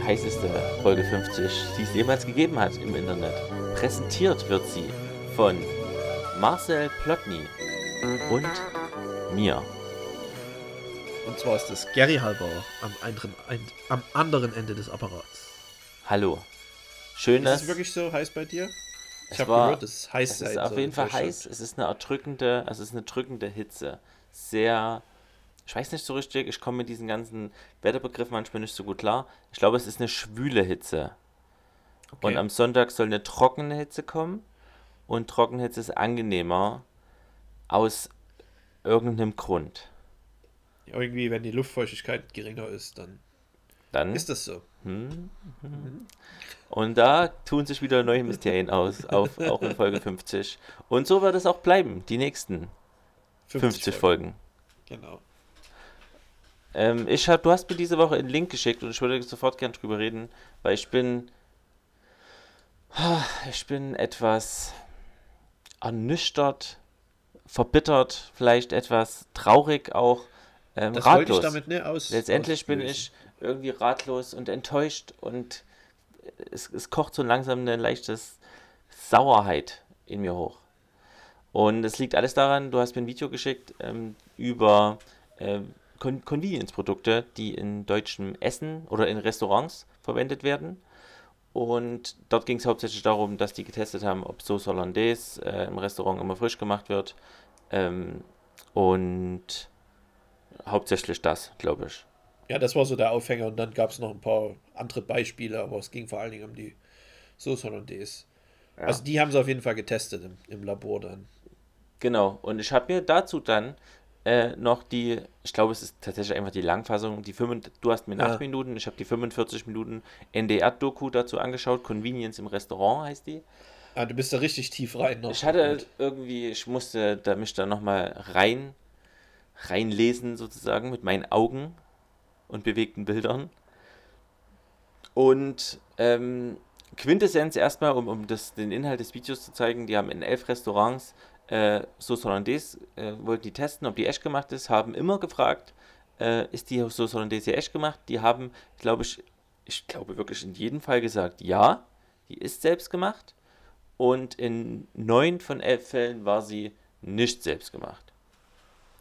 Ist die heißeste Folge 50, die es jemals gegeben hat im Internet. Präsentiert wird sie von Marcel Plotny und mir. Und zwar ist es Gary Halber am am anderen Ende des Apparats. Hallo. Schön, Ist dass es wirklich so heiß bei dir? Ich habe gehört, es ist heiß es ist auf jeden Fall heiß. Es ist eine erdrückende, also es ist eine drückende Hitze. Sehr, ich weiß nicht so richtig, ich komme mit diesen ganzen Wetterbegriffen manchmal nicht so gut klar. Ich glaube, es ist eine schwüle Hitze. Okay. Und am Sonntag soll eine trockene Hitze kommen. Und trockene Hitze ist angenehmer aus irgendeinem Grund. Irgendwie, wenn die Luftfeuchtigkeit geringer ist, dann Dann ist das so. Und da tun sich wieder neue Mysterien aus, auf, auch in Folge 50. Und so wird es auch bleiben, die nächsten 50 Folgen. Genau. Ähm, ich hab, du hast mir diese Woche einen Link geschickt und ich würde sofort gern drüber reden, weil ich bin. Ich bin etwas ernüchtert, verbittert, vielleicht etwas traurig auch, ähm, Das wollte ratlos. ich damit nicht aus. Letztendlich bin auslösen. ich irgendwie ratlos und enttäuscht und es, es kocht so langsam eine leichte Sauerheit in mir hoch. Und es liegt alles daran, du hast mir ein Video geschickt ähm, über ähm, Con Convenience-Produkte, die in deutschem Essen oder in Restaurants verwendet werden. Und dort ging es hauptsächlich darum, dass die getestet haben, ob Sauce Hollandaise äh, im Restaurant immer frisch gemacht wird. Ähm, und hauptsächlich das, glaube ich. Ja, das war so der Aufhänger und dann gab es noch ein paar andere Beispiele, aber es ging vor allen Dingen um die Sauce Hollandaise. Also die haben sie auf jeden Fall getestet im, im Labor dann. Genau, und ich habe mir dazu dann äh, noch die, ich glaube, es ist tatsächlich einfach die Langfassung, die 5, du hast mir Ja. 8 Minuten, ich habe die 45 Minuten NDR-Doku dazu angeschaut, Convenience im Restaurant heißt die. Ah, du bist da richtig tief rein noch. Ich hatte irgendwie, ich musste da mich da nochmal rein, reinlesen sozusagen mit meinen Augen und bewegten Bildern. Und ähm, Quintessenz erstmal, um, um das, den Inhalt des Videos zu zeigen, die haben in elf Restaurants äh, Sauce Hollandaise, äh, wollten die testen, ob die echt gemacht ist, haben immer gefragt, äh, ist die Sauce Hollandaise hier echt gemacht? Die haben, glaube ich, ich glaube wirklich in jedem Fall gesagt, ja, die ist selbst gemacht. Und in neun von elf Fällen war sie nicht selbst gemacht.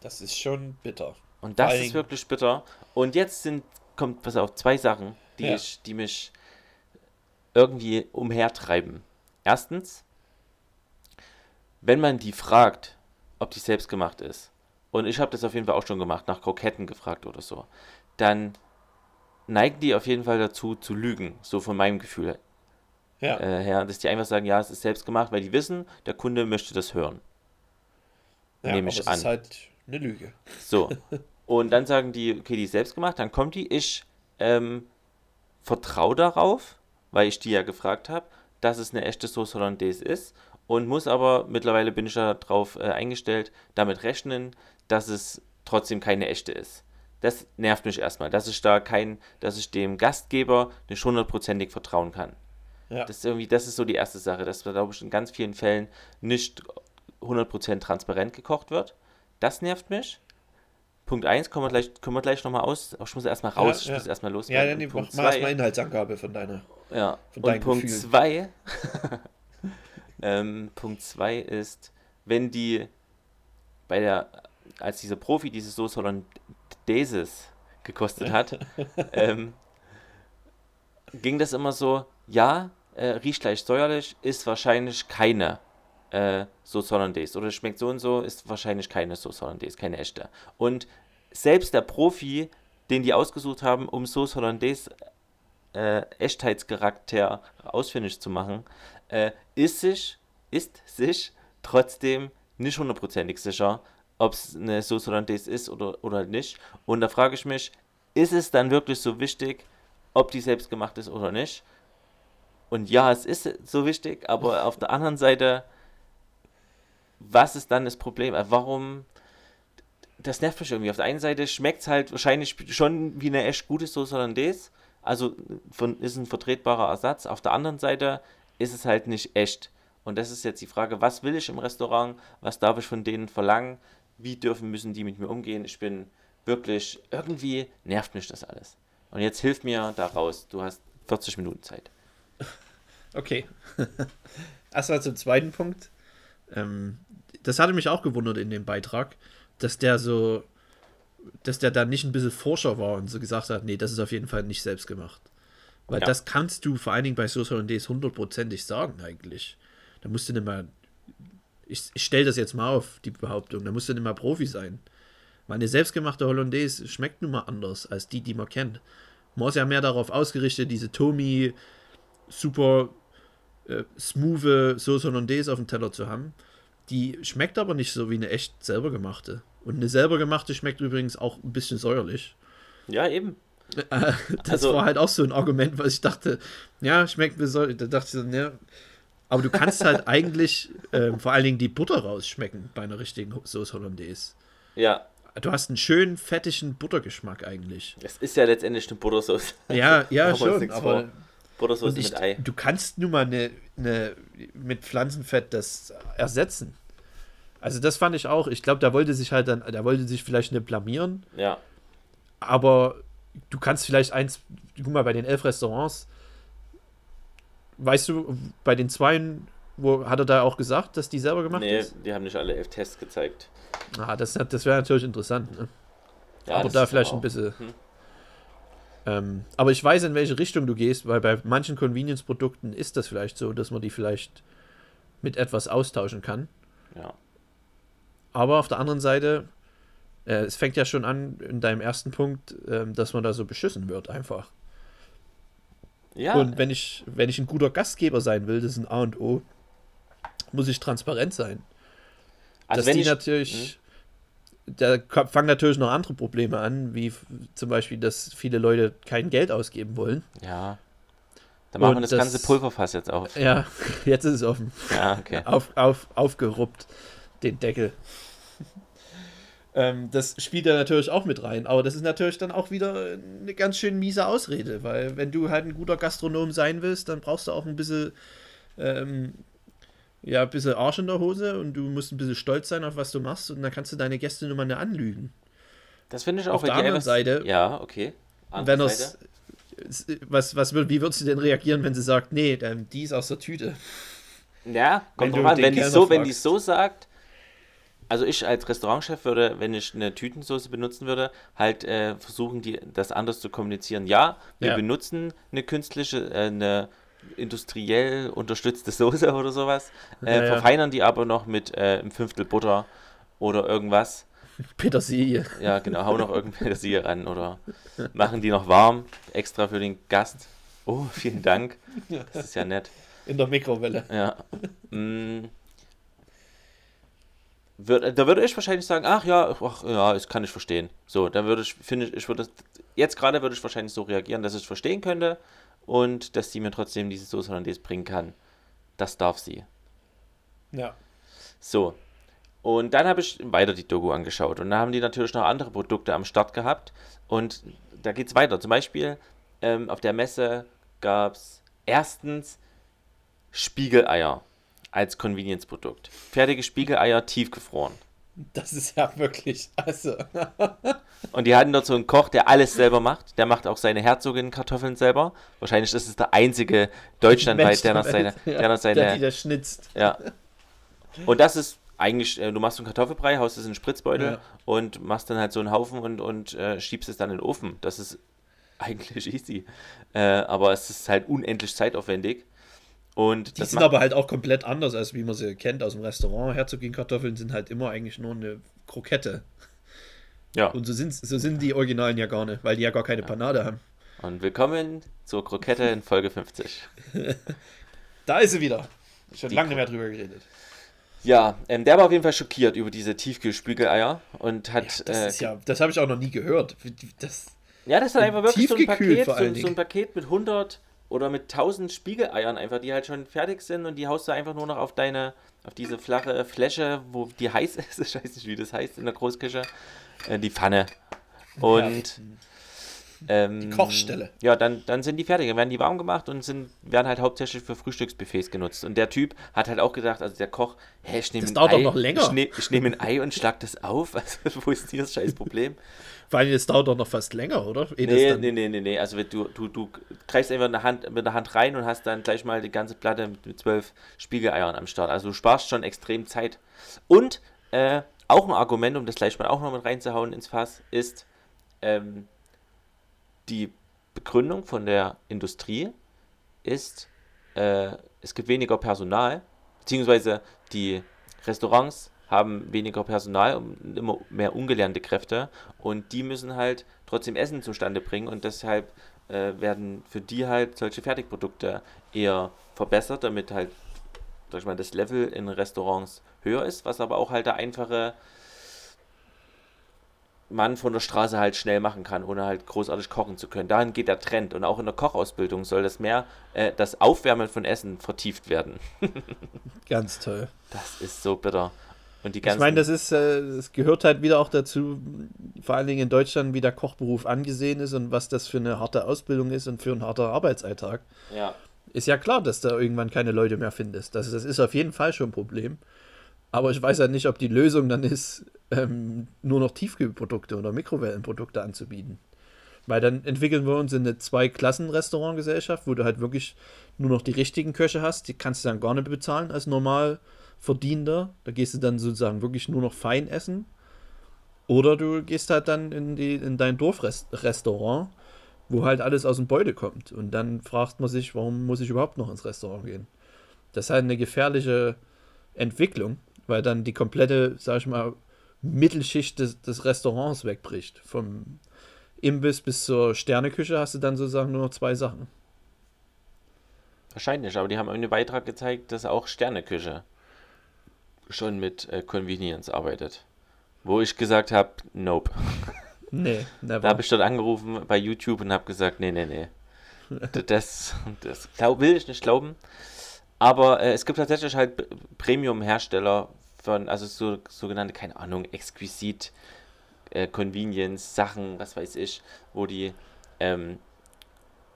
Das ist schon bitter. Und Vor das allen ist wirklich bitter. Und jetzt sind, kommt, pass auf, zwei Sachen, die, Ja. ich, die mich irgendwie umhertreiben. Erstens, wenn man die fragt, ob die selbst gemacht ist, und ich habe das auf jeden Fall auch schon gemacht, nach Kroketten gefragt oder so, dann neigen die auf jeden Fall dazu zu lügen, so von meinem Gefühl Ja, äh, her, dass die einfach sagen, ja, es ist selbst gemacht, weil die wissen, der Kunde möchte das hören. ja nehme ich an. ist halt eine Lüge. So. Und dann sagen die, okay, die ist selbst gemacht, dann kommt die, ich ähm, vertraue darauf, weil ich die ja gefragt habe, dass es eine echte Sauce Hollandaise ist und muss aber, mittlerweile bin ich ja darauf äh, eingestellt, damit rechnen, dass es trotzdem keine echte ist. Das nervt mich erstmal, dass ich da kein, dass ich dem Gastgeber nicht hundertprozentig vertrauen kann. Ja. Das ist irgendwie, das ist so die erste Sache, dass, glaube ich, in ganz vielen Fällen nicht 100% transparent gekocht wird. Das nervt mich. Punkt 1, kommen wir gleich, können wir gleich nochmal aus. Ich muss erstmal raus, Ja, ich ja. muss erstmal Ja, loswerden. dann mach mal erstmal Inhaltsangabe von deiner. ja, von und Punkt Gefühl. 2 ähm, Punkt 2 ist, wenn die bei der, als dieser Profi diese Sauce Hollandaises gekostet hat, ähm, ging das immer so, ja, äh, riecht leicht säuerlich, ist wahrscheinlich keine äh, Sauce Hollandaise oder schmeckt so und so, ist wahrscheinlich keine Sauce Hollandaise, keine echte. Und selbst der Profi, den die ausgesucht haben, um Sauce Hollandaise äh, Echtheitscharakter ausfindig zu machen, äh, ist sich, ist sich trotzdem nicht hundertprozentig sicher, ob es eine Sauce Hollandaise ist oder, oder nicht. Und da frage ich mich, ist es dann wirklich so wichtig, ob die selbst gemacht ist oder nicht? Und ja, es ist so wichtig, aber auf der anderen Seite, was ist dann das Problem? Äh, Warum? Das nervt mich irgendwie. Auf der einen Seite schmeckt es halt wahrscheinlich schon wie eine echt gute Sauce Hollandaise. Also ist ein vertretbarer Ersatz. Auf der anderen Seite ist es halt nicht echt. Und das ist jetzt die Frage, was will ich im Restaurant? Was darf ich von denen verlangen? Wie dürfen, müssen die mit mir umgehen? Ich bin wirklich, irgendwie nervt mich das alles. Und jetzt hilf mir da raus. Du hast 40 Minuten Zeit. Okay. Erstmal zum zweiten Punkt. Ähm, das hatte mich auch gewundert in dem Beitrag, dass der so, dass der da nicht ein bisschen Forscher war und so gesagt hat, nee, das ist auf jeden Fall nicht selbst gemacht. Weil Ja. das kannst du vor allen Dingen bei Soße Hollandaise hundertprozentig sagen eigentlich. Da musst du nicht mal, ich, ich stelle das jetzt mal auf, die Behauptung, da musst du nicht mal Profi sein. Weil eine selbstgemachte Hollandaise schmeckt nun mal anders als die, die man kennt. Man ist ja mehr darauf ausgerichtet, diese Tomi super äh, smooth Soße Hollandaise auf dem Teller zu haben. Die schmeckt aber nicht so wie eine echt selber gemachte. Und eine selber gemachte schmeckt übrigens auch ein bisschen säuerlich. Ja, eben. Äh, Das Also- war halt auch so ein Argument, was ich dachte, ja, schmeckt mir säuerlich. Da dachte ich so, ne. Aber du kannst halt eigentlich ähm, vor allen Dingen die Butter rausschmecken bei einer richtigen Soße Hollandaise. Ja, Du hast einen schönen, fettigen Buttergeschmack eigentlich. es ist ja letztendlich eine Buttersauce. Ja, ja, schon, aber vor. Buttersauce ich, mit Ei. du kannst nun mal eine, eine, mit Pflanzenfett das ersetzen. Also das fand ich auch. Ich glaube, da wollte sich halt dann, da wollte sich vielleicht nicht blamieren, Ja, aber du kannst vielleicht eins, guck mal, bei den elf Restaurants, weißt du, bei den zweien, wo hat er da auch gesagt, dass die selber gemacht nee, ist? die haben nicht alle elf Tests gezeigt. Ah, das, das wäre natürlich interessant. Ne? Ja, aber da vielleicht auch- ein bisschen. Hm. Ähm, aber ich weiß, in welche Richtung du gehst, weil bei manchen Convenience-Produkten ist das vielleicht so, dass man die vielleicht mit etwas austauschen kann. Ja. Aber auf der anderen Seite, äh, es fängt ja schon an in deinem ersten Punkt, ähm, dass man da so beschissen wird einfach. Ja, Und wenn ich, wenn ich ein guter Gastgeber sein will, das ist ein A und O, muss ich transparent sein. also dass wenn die ich, natürlich, da ko- fangen natürlich noch andere Probleme an, wie zum Beispiel, dass viele Leute kein Geld ausgeben wollen. Ja. Dann machen wir das, das- ganze Pulverfass jetzt auf. Ja, jetzt ist es offen. Ja, okay. Auf, auf, aufgeruppt, den Deckel. Ähm, das spielt da natürlich auch mit rein, aber das ist natürlich dann auch wieder eine ganz schön miese Ausrede, weil wenn du halt ein guter Gastronom sein willst, dann brauchst du auch ein bisschen, ähm, ja, ein bisschen Arsch in der Hose und du musst ein bisschen stolz sein auf was du machst und dann kannst du deine Gäste nur mal nicht anlügen. Das finde ich auch Auf der anderen Seite- Ja, okay. Andere wenn er's, was, was, wie würdest du denn reagieren, wenn sie sagt, nee, ähm, die ist aus der Tüte? Ja, kommt Wenn drauf an. Wenn die, so, wenn die so sagt, also ich als Restaurantchef würde, wenn ich eine Tütensoße benutzen würde, halt äh, versuchen, die, das anders zu kommunizieren. Ja, wir Ja. benutzen eine künstliche, äh, eine industriell unterstützte Soße oder sowas, äh, Ja, ja. verfeinern die aber noch mit äh, einem Fünftel Butter oder irgendwas. Petersilie. Ja, genau, hau noch irgendeine Petersilie ran oder machen die noch warm, extra für den Gast. Oh, vielen Dank. Das ist ja nett. In der Mikrowelle. Ja. Mm. Würd, da würde ich wahrscheinlich sagen, ach ja, ach, ja, das kann ich verstehen. So, dann würde ich, finde ich, ich würde jetzt gerade würde ich wahrscheinlich so reagieren, dass ich es verstehen könnte und dass die mir trotzdem diese Soße Hollandaise bringen kann. Das darf sie. Ja. So. Und dann habe ich weiter die Doku angeschaut. Und da haben die natürlich noch andere Produkte am Start gehabt. Und da geht es weiter. Zum Beispiel ähm, auf der Messe gab es erstens Spiegeleier als Convenience-Produkt. Fertige Spiegeleier tiefgefroren. Das ist ja wirklich, also. Und die hatten dort so einen Koch, der alles selber macht. Der macht auch seine Herzogin-Kartoffeln selber. Wahrscheinlich ist es der einzige deutschlandweit, der noch seine, der noch der, die seine das schnitzt. Ja. Und das ist eigentlich, äh, du machst so einen Kartoffelbrei, haust es in einen Spritzbeutel Ja. und machst dann halt so einen Haufen und, und äh, schiebst es dann in den Ofen. Das ist eigentlich easy. Äh, aber es ist halt unendlich zeitaufwendig. Und Die sind aber halt auch komplett anders, als wie man sie kennt aus dem Restaurant. Herzogin-Kartoffeln sind halt immer eigentlich nur eine Krokette. ja. Und so sind, so sind die Originalen ja gar nicht, weil die ja gar keine Panade haben. Und willkommen zur Krokette in Folge 50. Da ist sie wieder. Schon Die lange nicht mehr drüber geredet. Ja, ähm, der war auf jeden Fall schockiert über diese Tiefkühlspiegeleier und hat. Ja, das äh, ist ja, das habe ich auch noch nie gehört. Das, Ja, das ist einfach wirklich so ein Paket, so, so ein. Paket mit 100 oder mit 1000 Spiegeleiern einfach, die halt schon fertig sind und die haust du einfach nur noch auf deine, auf diese flache Fläche, wo die heiß ist, ich weiß nicht, wie das heißt in der Großküche, äh, die Pfanne. Und Ähm, Die Kochstelle. Ja, dann, dann sind die fertig, dann werden die warm gemacht und sind, werden halt hauptsächlich für Frühstücksbuffets genutzt. Und der Typ hat halt auch gedacht, also der Koch, hä, ich nehme ein dauert Ei, doch noch länger. Ich, nehm, ich nehme ein Ei und schlag das auf. Also, wo ist hier das scheiß Problem? Vor allem, das dauert doch noch fast länger, oder? Ehe Nee, nee, nee, nee, nee. Also du, du, du greifst einfach in der Hand, mit der Hand rein und hast dann gleich mal die ganze Platte mit, mit zwölf Spiegeleiern am Start. Also du sparst schon extrem Zeit. Und äh, auch ein Argument, um das gleich mal auch noch mit reinzuhauen ins Fass, ist ähm, die Begründung von der Industrie ist, äh, es gibt weniger Personal, beziehungsweise die Restaurants haben weniger Personal und immer mehr ungelernte Kräfte und die müssen halt trotzdem Essen zustande bringen und deshalb äh, werden für die halt solche Fertigprodukte eher verbessert, damit halt sag ich mal, das Level in Restaurants höher ist, was aber auch halt der einfache Mann von der Straße halt schnell machen kann, ohne halt großartig kochen zu können. Dahin geht der Trend und auch in der Kochausbildung soll das mehr, äh, das Aufwärmen von Essen vertieft werden. Ganz toll. Das ist so bitter. Und die Ich meine, das ist, äh, das gehört halt wieder auch dazu, vor allen Dingen in Deutschland, wie der Kochberuf angesehen ist und was das für eine harte Ausbildung ist und für ein harter Arbeitsalltag. ja, Ist ja klar, dass da irgendwann keine Leute mehr findest. Das, das ist auf jeden Fall schon ein Problem. Aber ich weiß ja nicht, ob die Lösung dann ist, ähm, nur noch Tiefkühlprodukte oder Mikrowellenprodukte anzubieten. Weil dann entwickeln wir uns in eine Zwei-Klassen-Restaurantgesellschaft, wo du halt wirklich nur noch die richtigen Köche hast. Die kannst du dann gar nicht bezahlen als normal Verdienter. Da gehst du dann sozusagen wirklich nur noch fein essen. Oder du gehst halt dann in, die, in dein Dorfrestaurant, wo halt alles aus dem Beutel kommt. Und dann fragt man sich, warum muss ich überhaupt noch ins Restaurant gehen? Das ist halt eine gefährliche Entwicklung, weil dann die komplette, sag ich mal, Mittelschicht des, des Restaurants wegbricht. Vom Imbiss bis zur Sterneküche hast du dann sozusagen nur noch zwei Sachen. wahrscheinlich, aber die haben einen Beitrag gezeigt, dass auch Sterneküche schon mit äh, Convenience arbeitet. Wo ich gesagt habe, nope. Nee, never. Da habe ich dort angerufen bei YouTube und habe gesagt, nee, nee, nee. Das, das glaub, will ich nicht glauben. Aber äh, es gibt tatsächlich halt Premium-Hersteller von, also so sogenannte, keine Ahnung, exquisit äh, Convenience, Sachen, was weiß ich, wo die ähm,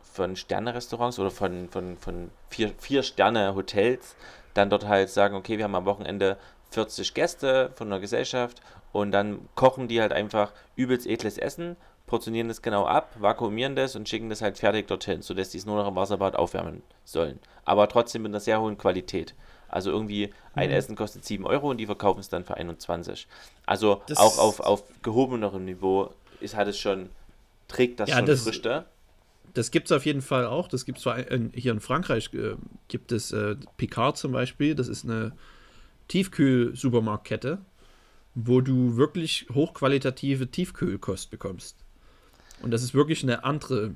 von Sterne-Restaurants oder von, von, von vier, vier Sterne-Hotels dann dort halt sagen, okay, wir haben am Wochenende 40 Gäste von einer Gesellschaft und dann kochen die halt einfach übelst edles Essen, portionieren das genau ab, vakuumieren das und schicken das halt fertig dorthin, sodass die es nur noch im Wasserbad aufwärmen sollen. Aber trotzdem mit einer sehr hohen Qualität. Also irgendwie ein Mhm. Essen kostet 7 Euro und die verkaufen es dann für 21. Also Das- auch auf, auf gehobenerem Niveau ist halt es schon, trägt das Ja, schon das- Früchte. Das gibt es auf jeden Fall auch. Das gibt es hier in Frankreich. Äh, gibt es äh, Picard zum Beispiel. Das ist eine Tiefkühl-Supermarktkette, wo du wirklich hochqualitative Tiefkühlkost bekommst. Und das ist wirklich eine andere,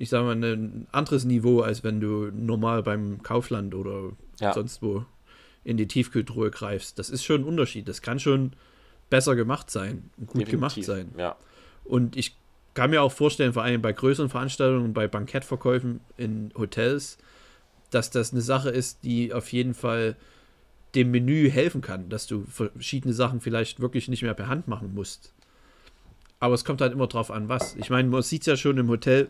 ich sage mal, ein anderes Niveau, als wenn du normal beim Kaufland oder Ja. sonst wo in die Tiefkühltruhe greifst. Das ist schon ein Unterschied. Das kann schon besser gemacht sein und gut gemacht Definitiv, sein. Ja. Und ich kann mir auch vorstellen, vor allem bei größeren Veranstaltungen bei Bankettverkäufen in Hotels, dass das eine Sache ist, die auf jeden Fall dem Menü helfen kann, dass du verschiedene Sachen vielleicht wirklich nicht mehr per Hand machen musst. Aber es kommt halt immer drauf an, was. Ich meine, man sieht es ja schon im Hotel.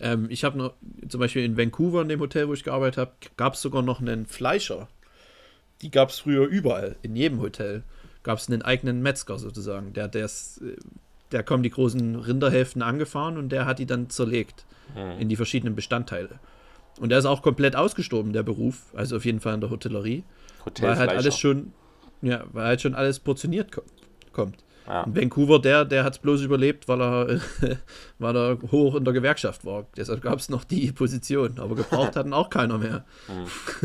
Ähm, ich habe noch, zum Beispiel in Vancouver, in dem Hotel, wo ich gearbeitet habe, gab es sogar noch einen Fleischer. Die gab es früher überall, in jedem Hotel. Gab es einen eigenen Metzger sozusagen. Der, der, ist, äh, der kommen die großen Rinderhälften angefahren und der hat die dann zerlegt Hm. in die verschiedenen Bestandteile. Und der ist auch komplett ausgestorben, der Beruf, also auf jeden Fall in der Hotellerie, weil halt alles schon, ja, weil halt schon alles portioniert ko kommt. Ja. Vancouver, der, der hat es bloß überlebt, weil er, weil er hoch in der Gewerkschaft war. Deshalb gab es noch die Position, aber gebraucht hatten auch keiner mehr.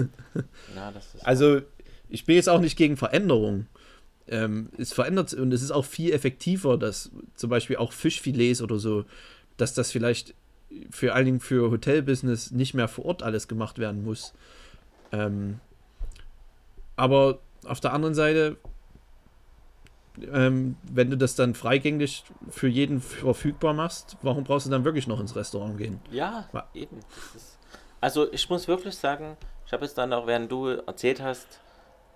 Ja, das ist Also, ich bin jetzt auch nicht gegen Veränderung. Ähm, es verändert und es ist auch viel effektiver, dass zum Beispiel auch Fischfilets oder so, dass das vielleicht für allen Dingen für Hotelbusiness nicht mehr vor Ort alles gemacht werden muss. Ähm, aber auf der anderen Seite, ähm, wenn du das dann freigängig für jeden verfügbar machst, warum brauchst du dann wirklich noch ins Restaurant gehen? Ja, Wa- eben. Ist, also ich muss wirklich sagen, ich habe jetzt dann auch, während du erzählt hast,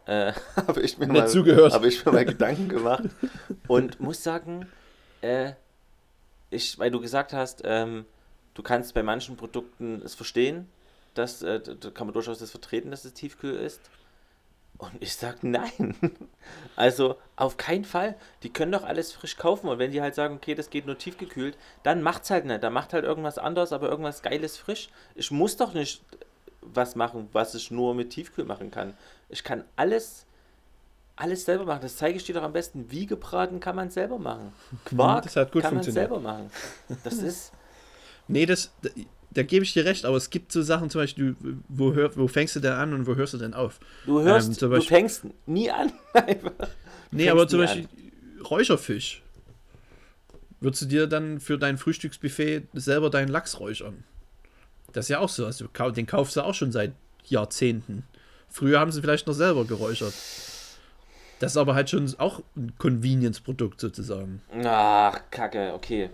äh, habe ich mir mal, zugehört. habe ich mir mal Gedanken gemacht und muss sagen, äh, ich, weil du gesagt hast, ähm, du kannst bei manchen Produkten es verstehen, dass, äh, da kann man durchaus das vertreten, dass es tiefkühl ist. Und ich sag nein. Also auf keinen Fall. Die können doch alles frisch kaufen. Und wenn die halt sagen, okay, das geht nur tiefgekühlt, dann macht's halt nicht. Dann macht halt irgendwas anderes, aber irgendwas Geiles frisch. Ich muss doch nicht was machen, was ich nur mit Tiefkühl machen kann. Ich kann alles, alles selber machen. Das zeige ich dir doch am besten. Wie gebraten kann man selber machen. Quark Das hat gut kann man funktioniert. selber machen. Das ist. Nee, das, da, gebe ich dir recht, aber es gibt so Sachen zum Beispiel, wo, hör, wo fängst du denn an und wo hörst du denn auf? Du hörst, Ähm, zum du Beispiel- fängst nie an. Nee, aber zum an. Beispiel Räucherfisch. Würdest du dir dann für dein Frühstücksbuffet selber deinen Lachs räuchern? Das ist ja auch so. Also, den kaufst du auch schon seit Jahrzehnten. Früher haben sie vielleicht noch selber geräuchert. Das ist aber halt schon auch ein Convenience-Produkt sozusagen. Ach, Kacke, okay.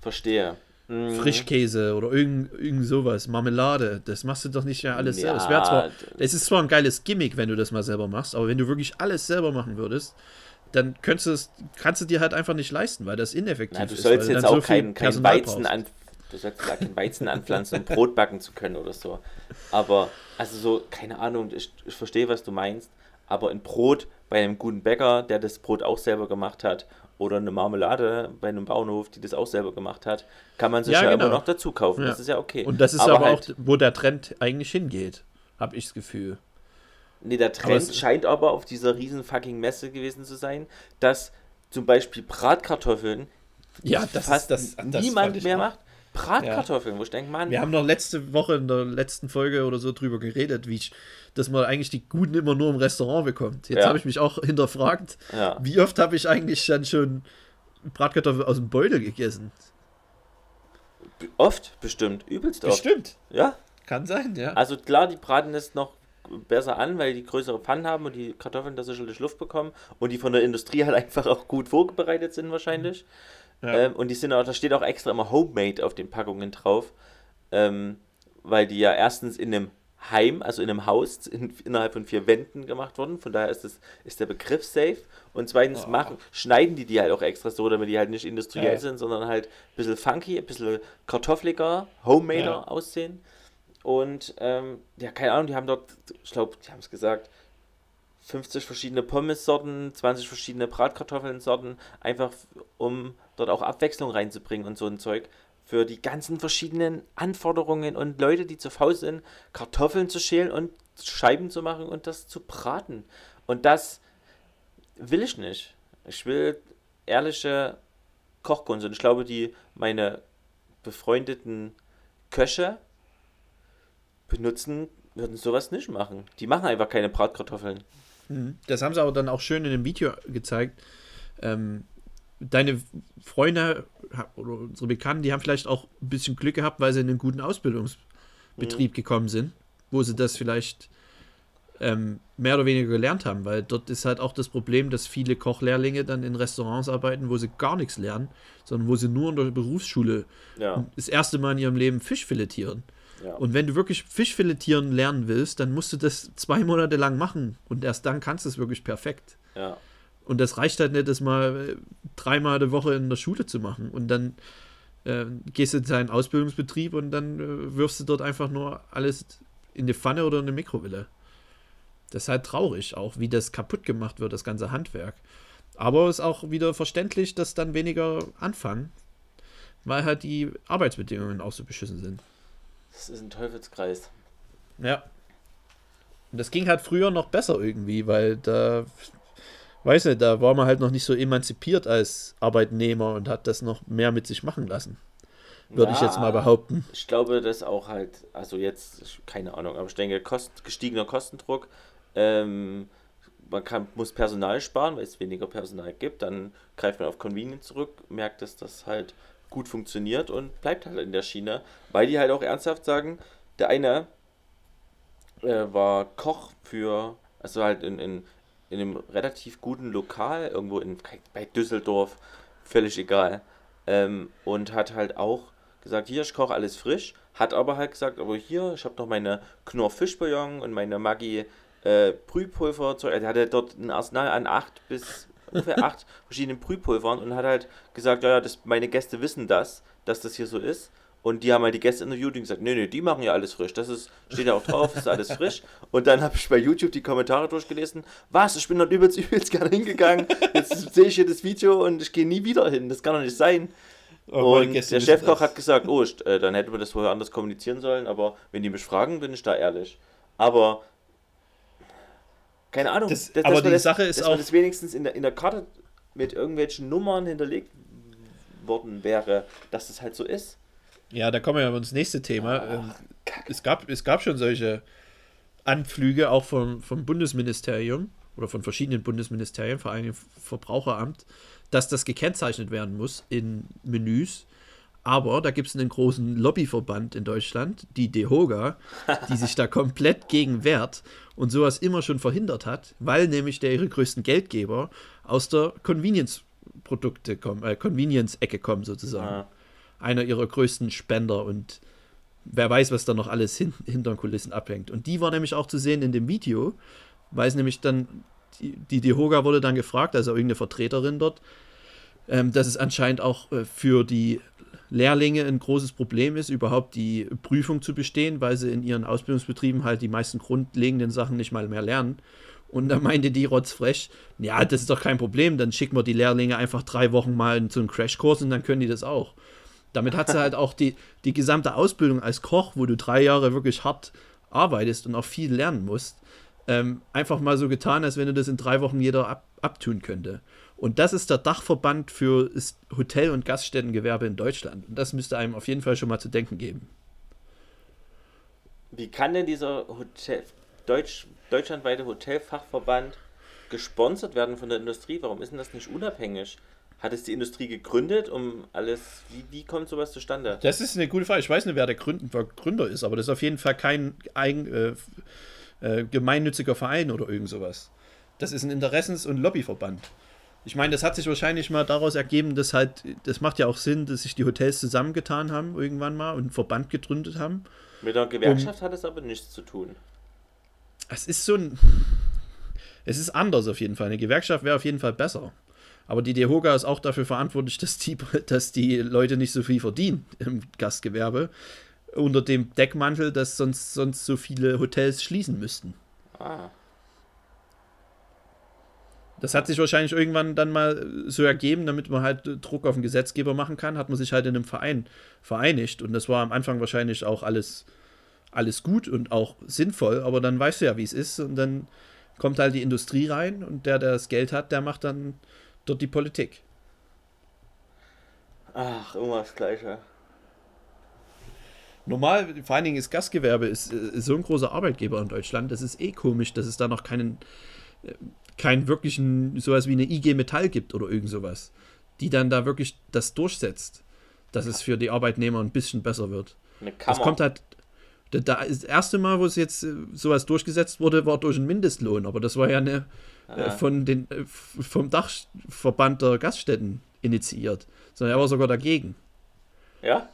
Verstehe. Mhm. Frischkäse oder irgend, irgend sowas, Marmelade, das machst du doch nicht ja alles Ja, selber. Es zwar, es ist zwar ein geiles Gimmick, wenn du das mal selber machst, aber wenn du wirklich alles selber machen würdest, dann könntest du es, kannst du dir halt einfach nicht leisten, weil das ineffektiv Na, du ist. sollst jetzt so auch viel kein, kein Weizen an, du sollst da kein Weizen anpflanzen, um Brot backen zu können oder so. Aber, also so, keine Ahnung, ich, ich verstehe, was du meinst, aber ein Brot bei einem guten Bäcker, der das Brot auch selber gemacht hat, oder eine Marmelade bei einem Bauernhof, die das auch selber gemacht hat, kann man sich Ja, ja, genau. immer noch dazu kaufen. Ja. Das ist ja okay. Und das ist aber, halt, auch, wo der Trend eigentlich hingeht, habe ich das Gefühl. Nee, der Aber Trend es- scheint aber auf dieser riesen fucking Messe gewesen zu sein, dass zum Beispiel Bratkartoffeln Ja, das fast ist das, das niemand mehr macht. Bratkartoffeln, wo ich denke, Mann, Wir haben noch letzte Woche in der letzten Folge oder so drüber geredet, wie ich, dass man eigentlich die Guten immer nur im Restaurant bekommt. Jetzt Ja. habe ich mich auch hinterfragt, ja. wie oft habe ich eigentlich dann schon Bratkartoffeln aus dem Beutel gegessen? Oft, bestimmt, übelst oft. Bestimmt. Ja, Kann sein, ja. also klar, die braten es noch besser an, weil die größere Pfannen haben und die Kartoffeln da sicherlich Luft bekommen und die von der Industrie halt einfach auch gut vorbereitet sind wahrscheinlich. Ja. Ähm, und die sind auch, da steht auch extra immer Homemade auf den Packungen drauf, ähm, weil die ja erstens in einem Heim, also in einem Haus in, innerhalb von vier Wänden gemacht wurden. Von daher ist, das, ist der Begriff safe. Und zweitens Oh. machen, schneiden die die halt auch extra so, damit die halt nicht industriell Ja. sind, sondern halt ein bisschen funky, ein bisschen kartoffeliger, homemader Ja. aussehen. Und ähm, ja, keine Ahnung, die haben dort, ich glaube, die haben es gesagt, 50 verschiedene Pommes-Sorten, 20 verschiedene Bratkartoffeln-Sorten, einfach um dort auch Abwechslung reinzubringen und so ein Zeug. Für die ganzen verschiedenen Anforderungen und Leute, die zu faul sind, Kartoffeln zu schälen und Scheiben zu machen und das zu braten. Und das will ich nicht. Ich will ehrliche Kochkunst. Und ich glaube, die meine befreundeten Köche benutzen, würden sowas nicht machen. Die machen einfach keine Bratkartoffeln. Mhm. Das haben sie aber dann auch schön in dem Video gezeigt. Ähm, deine Freunde oder unsere Bekannten, die haben vielleicht auch ein bisschen Glück gehabt, weil sie in einen guten Ausbildungsbetrieb gekommen sind, wo sie das vielleicht ähm, mehr oder weniger gelernt haben, weil dort ist halt auch das Problem, dass viele Kochlehrlinge dann in Restaurants arbeiten, wo sie gar nichts lernen, sondern wo sie nur in der Berufsschule Ja, das erste Mal in ihrem Leben Fisch filetieren. ja. Und wenn du wirklich Fisch filetieren lernen willst, dann musst du das zwei Monate lang machen und erst dann kannst du es wirklich perfekt. ja. Und das reicht halt nicht, das mal äh, dreimal die Woche in der Schule zu machen. Und dann äh, gehst du in deinen Ausbildungsbetrieb und dann äh, wirfst du dort einfach nur alles in die Pfanne oder in eine Mikrowelle. Das ist halt traurig, auch wie das kaputt gemacht wird, das ganze Handwerk. Aber es ist auch wieder verständlich, dass dann weniger anfangen, weil halt die Arbeitsbedingungen auch so beschissen sind. Das ist ein Teufelskreis. Ja. Und das ging halt früher noch besser irgendwie, weil da, weiß nicht, da war man halt noch nicht so emanzipiert als Arbeitnehmer und hat das noch mehr mit sich machen lassen. Würde ich jetzt mal behaupten. Ich glaube, dass auch halt, also jetzt, keine Ahnung, aber ich denke, Kost, gestiegener Kostendruck, ähm, man kann, muss Personal sparen, weil es weniger Personal gibt, dann greift man auf Convenience zurück, merkt, dass das halt gut funktioniert und bleibt halt in der Schiene, weil die halt auch ernsthaft sagen, der eine äh, war Koch für, also halt in, in, in einem relativ guten Lokal, irgendwo in, bei Düsseldorf, völlig egal, ähm, und hat halt auch gesagt, hier, ich koche alles frisch, hat aber halt gesagt, aber hier, ich habe noch meine Knorr Fischbouillon und meine Maggi äh, er hatte dort ein Arsenal an acht bis ungefähr acht verschiedenen Brühpulvern und hat halt gesagt, ja, ja, das, meine Gäste wissen das, dass das hier so ist. Und die haben halt die Gäste interviewt und gesagt, nee, nee, die machen ja alles frisch. Das ist, steht ja auch drauf, ist alles frisch. Und dann habe ich bei YouTube die Kommentare durchgelesen. Was? Ich bin dort übelst, übelst gerne hingegangen. Jetzt sehe ich hier das Video und ich gehe nie wieder hin. Das kann doch nicht sein. Oh, und der Chefkoch hat gesagt, oh, äh, dann hätten wir das vorher anders kommunizieren sollen, aber wenn die mich fragen, bin ich da ehrlich. Aber keine Ahnung. Das, das, aber die das, Sache ist dass auch. das wenigstens in der, in der Karte mit irgendwelchen Nummern hinterlegt worden wäre, dass das halt so ist. Ja, da kommen wir ja ins nächste Thema. Ähm, es, gab, es gab schon solche Anflüge auch vom, vom Bundesministerium oder von verschiedenen Bundesministerien, vor allem Verbraucheramt, dass das gekennzeichnet werden muss in Menüs. Aber da gibt es einen großen Lobbyverband in Deutschland, die DEHOGA, die sich da komplett gegen wehrt und sowas immer schon verhindert hat, weil nämlich der ihre größten Geldgeber aus der Convenience-Produkte kommen, äh, Convenience-Ecke kommen sozusagen. Ja einer ihrer größten Spender und wer weiß, was da noch alles hin, hinter Kulissen abhängt. Und die war nämlich auch zu sehen in dem Video, weil es nämlich dann, die, die Dehoga wurde dann gefragt, also irgendeine Vertreterin dort, ähm, dass es anscheinend auch äh, für die Lehrlinge ein großes Problem ist, überhaupt die Prüfung zu bestehen, weil sie in ihren Ausbildungsbetrieben halt die meisten grundlegenden Sachen nicht mal mehr lernen. Und da meinte die rotzfrech, ja, das ist doch kein Problem, dann schicken wir die Lehrlinge einfach drei Wochen mal zu einem Crashkurs und dann können die das auch. Damit hat sie halt auch die, die gesamte Ausbildung als Koch, wo du drei Jahre wirklich hart arbeitest und auch viel lernen musst, ähm, einfach mal so getan, als wenn du das in drei Wochen jeder ab, abtun könnte. Und das ist der Dachverband für Hotel- und Gaststättengewerbe in Deutschland. Und das müsste einem auf jeden Fall schon mal zu denken geben. Wie kann denn dieser Hotel, Deutsch, deutschlandweite Hotelfachverband gesponsert werden von der Industrie? Warum ist denn das nicht unabhängig? Hat es die Industrie gegründet, um alles. Wie, wie kommt sowas zustande? Das ist eine gute Frage. Ich weiß nicht, wer der Gründer ist, aber das ist auf jeden Fall kein eigen, äh, äh, gemeinnütziger Verein oder irgend sowas. Das ist ein Interessens- und Lobbyverband. Ich meine, das hat sich wahrscheinlich mal daraus ergeben, dass halt, das macht ja auch Sinn, dass sich die Hotels zusammengetan haben irgendwann mal und einen Verband gegründet haben. Mit einer Gewerkschaft um, hat es aber nichts zu tun. Es ist so ein. Es ist anders auf jeden Fall. Eine Gewerkschaft wäre auf jeden Fall besser. Aber die DEHOGA ist auch dafür verantwortlich, dass die, dass die Leute nicht so viel verdienen im Gastgewerbe. Unter dem Deckmantel, dass sonst, sonst so viele Hotels schließen müssten. Ah. Das hat sich wahrscheinlich irgendwann dann mal so ergeben, damit man halt Druck auf den Gesetzgeber machen kann, hat man sich halt in einem Verein vereinigt. Und das war am Anfang wahrscheinlich auch alles, alles gut und auch sinnvoll, aber dann weißt du ja, wie es ist. Und dann kommt halt die Industrie rein und der, der das Geld hat, der macht dann dort die Politik. Ach, immer das Gleiche. Normal, vor allen Dingen ist Gastgewerbe ist, ist, äh, so ein großer Arbeitgeber in Deutschland. Das ist eh komisch, dass es da noch keinen, äh, keinen wirklichen, sowas wie eine IG Metall gibt oder irgend sowas, die dann da wirklich das durchsetzt, dass es für die Arbeitnehmer ein bisschen besser wird. Eine Kammer. Das kommt halt, das erste Mal, wo es jetzt äh, sowas durchgesetzt wurde, war durch einen Mindestlohn, aber das war ja eine, äh, von den, äh, vom Dachverband der Gaststätten initiiert, sondern er war sogar dagegen. Ja?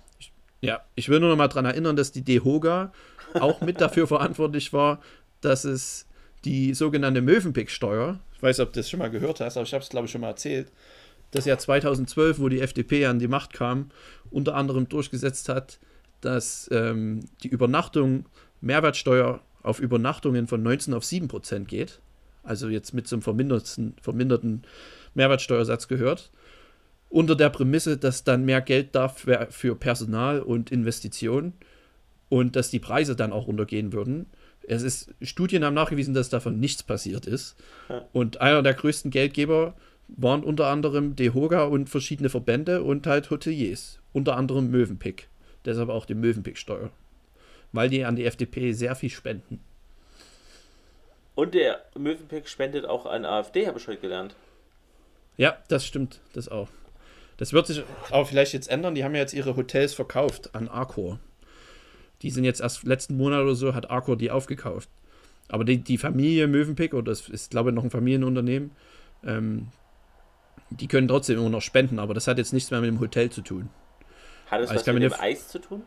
Ja, ich will nur noch mal daran erinnern, dass die DEHOGA auch mit dafür verantwortlich war, dass es die sogenannte Mövenpick-Steuer, ich weiß nicht, ob du das schon mal gehört hast, aber ich habe es, glaube ich, schon mal erzählt, das Jahr 2012, wo die FDP an die Macht kam, unter anderem durchgesetzt hat, dass ähm, die Übernachtung Mehrwertsteuer auf Übernachtungen von 19 auf 7 Prozent geht also jetzt mit einem verminderten, verminderten Mehrwertsteuersatz gehört, unter der Prämisse, dass dann mehr Geld da für Personal und Investitionen und dass die Preise dann auch runtergehen würden. Es ist, Studien haben nachgewiesen, dass davon nichts passiert ist. Und einer der größten Geldgeber waren unter anderem DEHOGA und verschiedene Verbände und halt Hoteliers. Unter anderem Mövenpick. Deshalb auch die Mövenpick-Steuer. Weil die an die FDP sehr viel spenden. Und der Möwenpick spendet auch an AfD, habe ich heute gelernt. Ja, das stimmt, das auch. Das wird sich auch vielleicht jetzt ändern. Die haben ja jetzt ihre Hotels verkauft an Arcor. Die sind jetzt erst letzten Monat oder so, hat Arcor die aufgekauft. Aber die, die Familie Möwenpick, oder das ist, glaube ich, noch ein Familienunternehmen, ähm, die können trotzdem immer noch spenden, aber das hat jetzt nichts mehr mit dem Hotel zu tun. Hat es was mit dem Eis zu tun?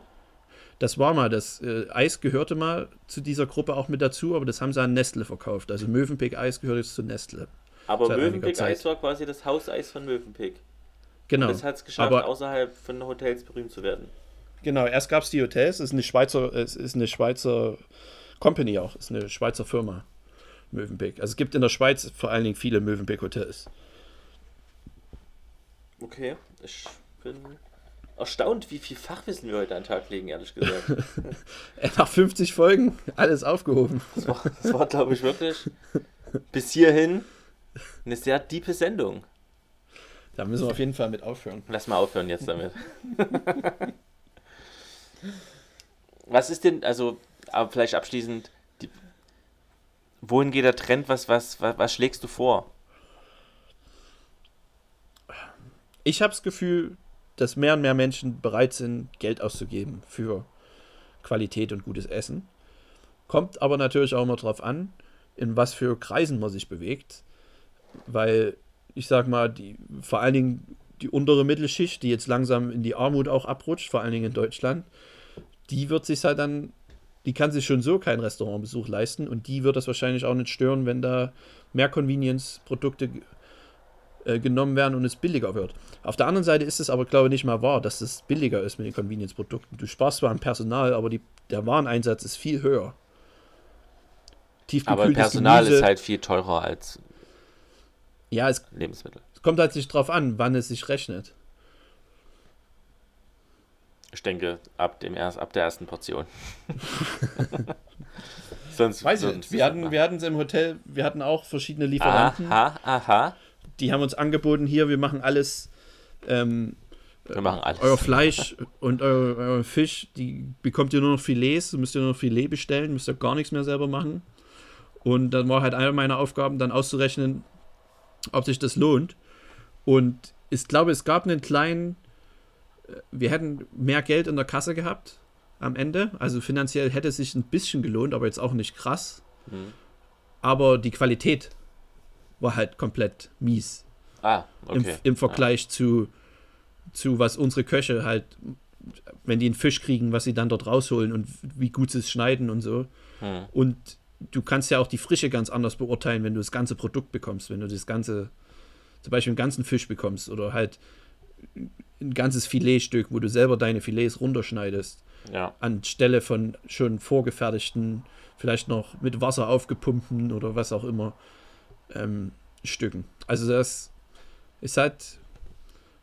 Das war mal, das äh, Eis gehörte mal zu dieser Gruppe auch mit dazu, aber das haben sie an Nestle verkauft. Also Mövenpick Eis gehört jetzt zu Nestle. Aber Mövenpick. Eis war quasi das Hauseis von Mövenpick. Genau. Und das hat es geschafft, Aber außerhalb von Hotels berühmt zu werden. Genau, erst gab es die Hotels, es ist eine Schweizer, es ist eine Schweizer Company auch, es ist eine Schweizer Firma, Mövenpick. Also es gibt in der Schweiz vor allen Dingen viele Mövenpick Hotels. Okay, ich bin erstaunt, wie viel Fachwissen wir heute an den Tag legen, ehrlich gesagt. Nach 50 Folgen alles aufgehoben. Das war, das war glaube ich, wirklich bis hierhin eine sehr diepe Sendung. Da müssen wir auf jeden Fall mit aufhören. Lass mal aufhören jetzt damit. was ist denn, also, aber vielleicht abschließend, die, wohin geht der Trend? Was, was, was, was schlägst du vor? Ich habe das Gefühl, dass mehr und mehr Menschen bereit sind, Geld auszugeben für Qualität und gutes Essen. Kommt aber natürlich auch immer drauf an, in was für Kreisen man sich bewegt. Weil, ich sag mal, die, vor allen Dingen die untere Mittelschicht, die jetzt langsam in die Armut auch abrutscht, vor allen Dingen in Deutschland, die wird sich halt dann, die kann sich schon so keinen Restaurantbesuch leisten und die wird das wahrscheinlich auch nicht stören, wenn da mehr Convenience-Produkte äh, genommen werden und es billiger wird. Auf der anderen Seite ist es aber, glaube ich, nicht mal wahr, dass es billiger ist mit den Convenience-Produkten. Du sparst zwar an Personal, aber die, der Wareneinsatz ist viel höher. Aber Personal Gemüse, ist halt viel teurer als Ja, es, Lebensmittel. es kommt halt sich drauf an, wann es sich rechnet. Ich denke, ab, dem erst, ab der ersten Portion. sonst, Weiß ich sonst nicht. Wir hatten, wir hatten es im Hotel, wir hatten auch verschiedene. Lieferanten. Aha, aha. Die haben uns angeboten, hier, wir machen alles, ähm, Wir machen alles. euer Fleisch und euer, euer Fisch, die bekommt ihr nur noch Filets, müsst ihr nur noch Filet bestellen, müsst ihr gar nichts mehr selber machen. Und dann war halt eine meiner Aufgaben, dann auszurechnen, ob sich das lohnt. Und ich glaube, es gab einen kleinen, äh, wir hätten mehr Geld in der Kasse gehabt am Ende. Also finanziell hätte es sich ein bisschen gelohnt, aber jetzt auch nicht krass. Hm. Aber die Qualität war halt komplett mies Ah, im, okay. im Vergleich zu, zu was unsere Köche halt, wenn die einen Fisch kriegen, was sie dann dort rausholen und wie gut sie es schneiden und so. Hm. Und du kannst ja auch die Frische ganz anders beurteilen, wenn du das ganze Produkt bekommst, wenn du das ganze, zum Beispiel einen ganzen Fisch bekommst oder halt ein ganzes Filetstück, wo du selber deine Filets runterschneidest, Ja. anstelle von schon vorgefertigten, vielleicht noch mit Wasser aufgepumpten oder was auch immer ähm, Stücken. Also das ist halt,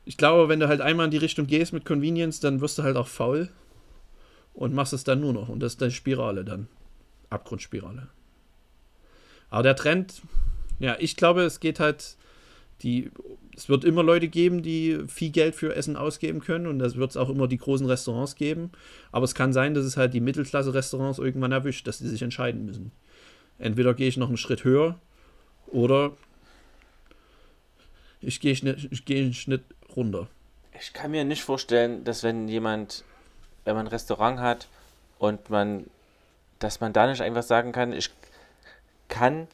ich glaube, wenn du halt einmal in die Richtung gehst mit Convenience, dann wirst du halt auch faul und machst es dann nur noch. Und das ist deine Spirale dann. Abgrundspirale. Aber der Trend, ja, ich glaube, es geht halt, die, es wird immer Leute geben, die viel Geld für Essen ausgeben können und das wird es auch immer die großen Restaurants geben. Aber es kann sein, dass es halt die Mittelklasse-Restaurants irgendwann erwischt, dass sie sich entscheiden müssen. Entweder gehe ich noch einen Schritt höher oder ich gehe ich gehe einen Schnitt runter. Ich kann mir nicht vorstellen, dass wenn jemand, wenn man ein Restaurant hat und man, dass man da nicht einfach sagen kann, ich kann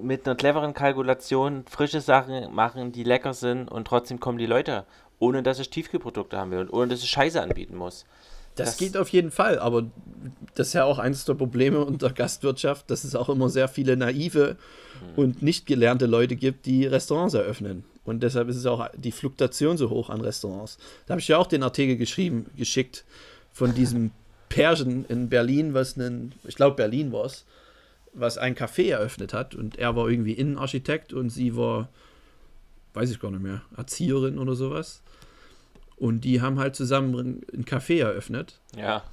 mit einer cleveren Kalkulation frische Sachen machen, die lecker sind und trotzdem kommen die Leute, ohne dass ich Tiefkühlprodukte haben will und ohne dass ich Scheiße anbieten muss. Das, Das- geht auf jeden Fall, aber das ist ja auch eines der Probleme unter Gastwirtschaft, dass es auch immer sehr viele naive und nicht gelernte Leute gibt, die Restaurants eröffnen. Und deshalb ist es auch die Fluktuation so hoch an Restaurants. Da habe ich ja auch den Artikel geschrieben, geschickt von diesem Pärchen in Berlin, was einen, ich glaube Berlin war es, was ein Café eröffnet hat. Und er war irgendwie Innenarchitekt und sie war, weiß ich gar nicht mehr, Erzieherin oder sowas. Und die haben halt zusammen ein Café eröffnet, Ja,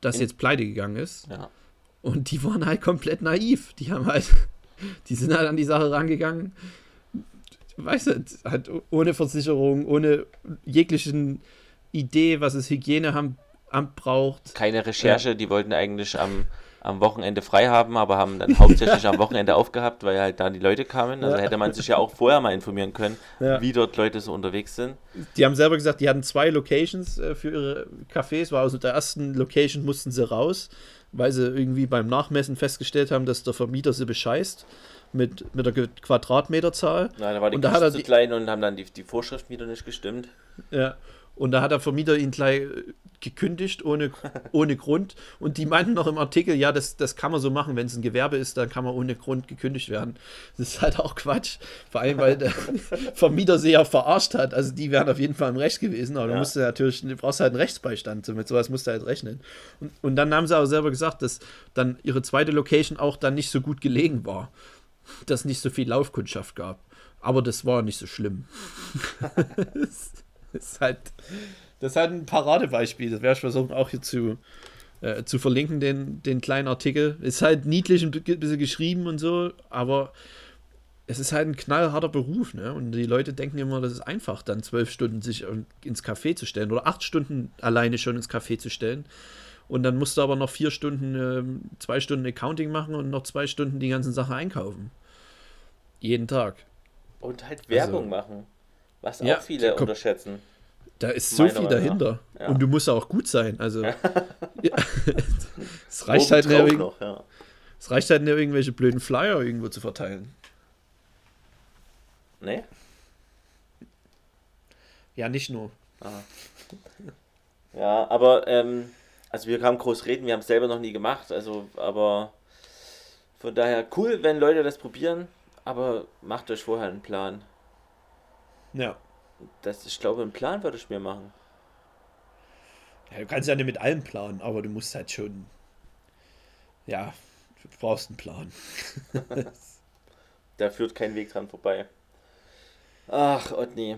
das jetzt pleite gegangen ist. ja. Und die waren halt komplett naiv. Die haben halt, die sind halt an die Sache rangegangen, weißt du, halt ohne Versicherung, ohne jeglichen Idee, was es Hygieneamt braucht. Keine Recherche, die wollten eigentlich am, am Wochenende frei haben, aber haben dann hauptsächlich am Wochenende aufgehabt, weil halt da die Leute kamen. Also Ja. hätte man sich ja auch vorher mal informieren können, Ja. wie dort Leute so unterwegs sind. Die haben selber gesagt, die hatten zwei Locations äh, für ihre Cafés, war also der ersten Location mussten sie raus, weil sie irgendwie beim Nachmessen festgestellt haben, dass der Vermieter sie bescheißt mit, mit der Quadratmeterzahl. Nein, da war die Und da Küche zu die- klein und haben dann die, die Vorschriften wieder nicht gestimmt. Ja. Und da hat der Vermieter ihn gleich äh, gekündigt, ohne, ohne Grund. Und die meinten noch im Artikel, ja, das, das kann man so machen, wenn es ein Gewerbe ist, dann kann man ohne Grund gekündigt werden. Das ist halt auch Quatsch. Vor allem, weil der Vermieter sie ja verarscht hat. Also die wären auf jeden Fall im Recht gewesen, aber ja. du musst natürlich, du brauchst halt einen Rechtsbeistand. Mit sowas musst du halt rechnen. Und, und dann haben sie aber selber gesagt, dass dann ihre zweite Location auch dann nicht so gut gelegen war. Dass nicht so viel Laufkundschaft gab. Aber das war nicht so schlimm. das ist halt, das ist halt ein Paradebeispiel. Das werde ich versuchen auch hier zu, äh, zu verlinken, den, den kleinen Artikel. Ist halt niedlich ein bisschen geschrieben und so, aber es ist halt ein knallharter Beruf, ne? Und die Leute denken immer, das ist einfach, dann zwölf Stunden sich ins Café zu stellen oder acht Stunden alleine schon ins Café zu stellen. Und dann musst du aber noch vier Stunden, äh, zwei Stunden Accounting machen und noch zwei Stunden die ganzen Sachen einkaufen. Jeden Tag. Und halt Werbung also, machen. Was auch ja, viele unterschätzen. Da ist so viel dahinter. Ja. Und du musst auch gut sein. Also es reicht halt nicht, noch, es reicht halt nicht, irgendwelche blöden Flyer irgendwo zu verteilen. Nee? Ja, nicht nur. Aha. Ja, aber ähm, also wir haben groß reden, wir haben es selber noch nie gemacht, also aber von daher cool, wenn Leute das probieren, aber macht euch vorher einen Plan. Ja. Das, ich glaube, einen Plan würde ich mir machen. Ja, du kannst ja nicht mit allem planen, aber du musst halt schon. Ja, du brauchst einen Plan. da führt kein Weg dran vorbei. Ach, Otni,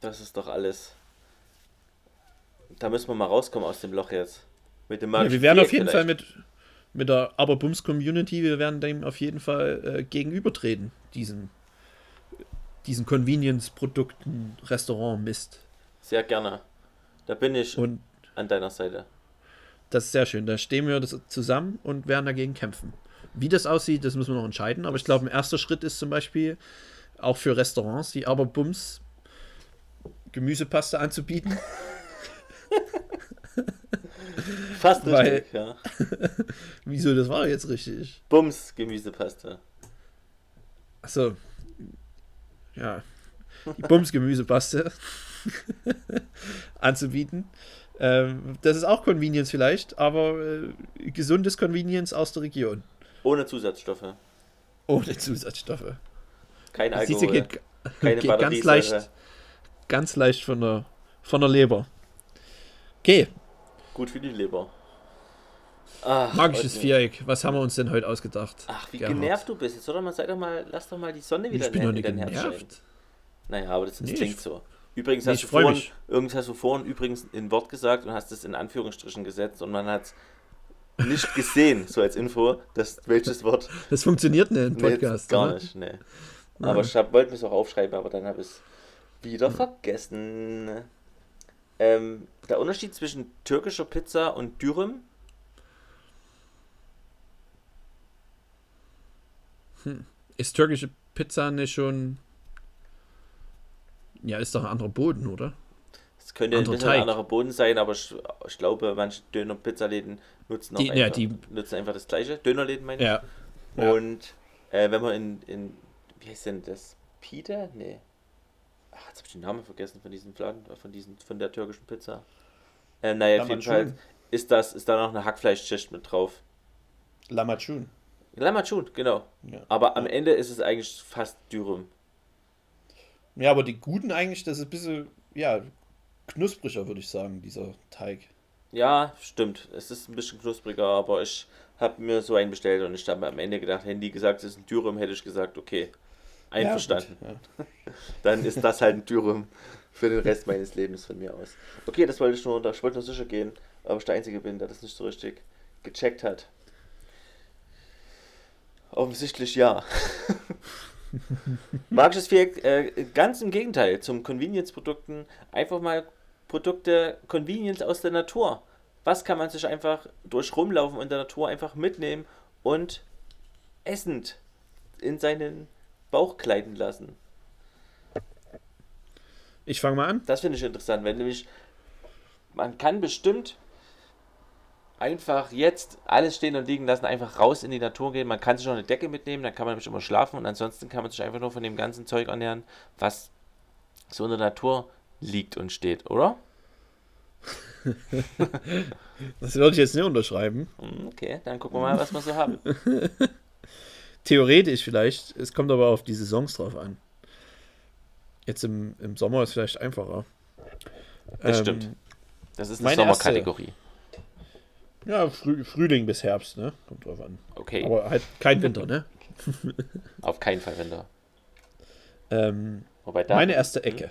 das ist doch alles. Da müssen wir mal rauskommen aus dem Loch jetzt. Mit dem ja, Wir werden auf jeden vielleicht. Fall mit, mit der Aberbums Community, wir werden dem auf jeden Fall äh, gegenübertreten, diesen diesen Convenience-Produkten, Restaurant Mist. Sehr gerne. Da bin ich und an deiner Seite. Das ist sehr schön. Da stehen wir zusammen und werden dagegen kämpfen. Wie das aussieht, das müssen wir noch entscheiden. Aber ich glaube, ein erster Schritt ist zum Beispiel auch für Restaurants, die aber Bums Gemüsepaste anzubieten. Fast richtig, Weil, ja. Wieso, das war jetzt richtig. Bums Gemüsepaste. Achso, ja, die Bums-Gemüsepaste anzubieten. Ähm, das ist auch Convenience vielleicht, aber äh, gesundes Convenience aus der Region. Ohne Zusatzstoffe. Ohne Zusatzstoffe. Kein Alkohol. Diese geht, Keine geht ganz leicht, ganz leicht von der, von der Leber. Okay. Gut für die Leber. Ach, Magisches okay. Viereck, was haben wir uns denn heute ausgedacht? Ach, wie Gerhard. genervt du bist. Jetzt oder mal, sei doch mal, lass doch mal die Sonne wieder ich bin in, in dein Herz scheinen. Naja, aber das, das nee, klingt so. Übrigens hast, du vorhin, übrigens hast du vorhin übrigens ein Wort gesagt und hast es in Anführungsstrichen gesetzt und man hat es nicht gesehen, so als Info, dass, welches Wort. Das funktioniert nicht im Podcast. Nee, gar oder? nicht, nee. Aber ich wollte es auch aufschreiben, aber dann habe ich es wieder vergessen. Ähm, der Unterschied zwischen türkischer Pizza und Dürüm Hm. Ist türkische Pizza nicht schon. Ja, ist doch ein anderer Boden, oder? Es könnte Andere ein bisschen ein anderer Boden sein, aber ich, ich glaube, manche Döner-Pizzaläden nutzen auch die, einfach, ja, die, nutzen einfach das gleiche. Dönerläden meine ich. Ja. Und äh, wenn man in, in, wie heißt denn das? Peter? Nee. Ach, jetzt habe ich den Namen vergessen von diesem Laden, von, diesen, von der türkischen Pizza. Äh, naja, auf jeden Fall ist, das, ist da noch eine Hackfleischschicht mit drauf. Lamachun. Lamachun, genau. Ja. Aber am Ende ist es eigentlich fast Dürüm. Ja, aber die guten eigentlich, das ist ein bisschen, ja, knuspriger, würde ich sagen, dieser Teig. Ja, stimmt. Es ist ein bisschen knuspriger, aber ich habe mir so einen bestellt und ich habe am Ende gedacht, die gesagt, es ist ein Dürüm, hätte ich gesagt, okay, einverstanden. Ja, ja. Dann ist das halt ein Dürüm für den Rest meines Lebens von mir aus. Okay, das wollte ich nur, ich wollte nur sicher gehen, ob ich der Einzige bin, der das nicht so richtig gecheckt hat. Offensichtlich ja. Magisches Viereck, äh, ganz im Gegenteil zum Convenience-Produkten. Einfach mal Produkte Convenience aus der Natur. Was kann man sich einfach durch Rumlaufen in der Natur einfach mitnehmen und essend in seinen Bauch kleiden lassen? Ich fange mal an. Das finde ich interessant, wenn nämlich man kann bestimmt einfach jetzt alles stehen und liegen lassen, einfach raus in die Natur gehen. Man kann sich noch eine Decke mitnehmen, dann kann man nämlich immer schlafen und ansonsten kann man sich einfach nur von dem ganzen Zeug ernähren, was so in der Natur liegt und steht, oder? das würde ich jetzt nicht unterschreiben. Hm, Okay, dann gucken wir mal, was wir so haben. Theoretisch vielleicht. Es kommt aber auf die Saisons drauf an. Jetzt im, im Sommer ist vielleicht einfacher. Das Ähm, stimmt. Das ist eine meine erste- Sommerkategorie. Ja, Früh, Frühling bis Herbst, ne? Kommt drauf an. Okay, Aber halt kein Winter, ne? auf keinen Fall Winter. Ähm, Wobei da. meine erste Ecke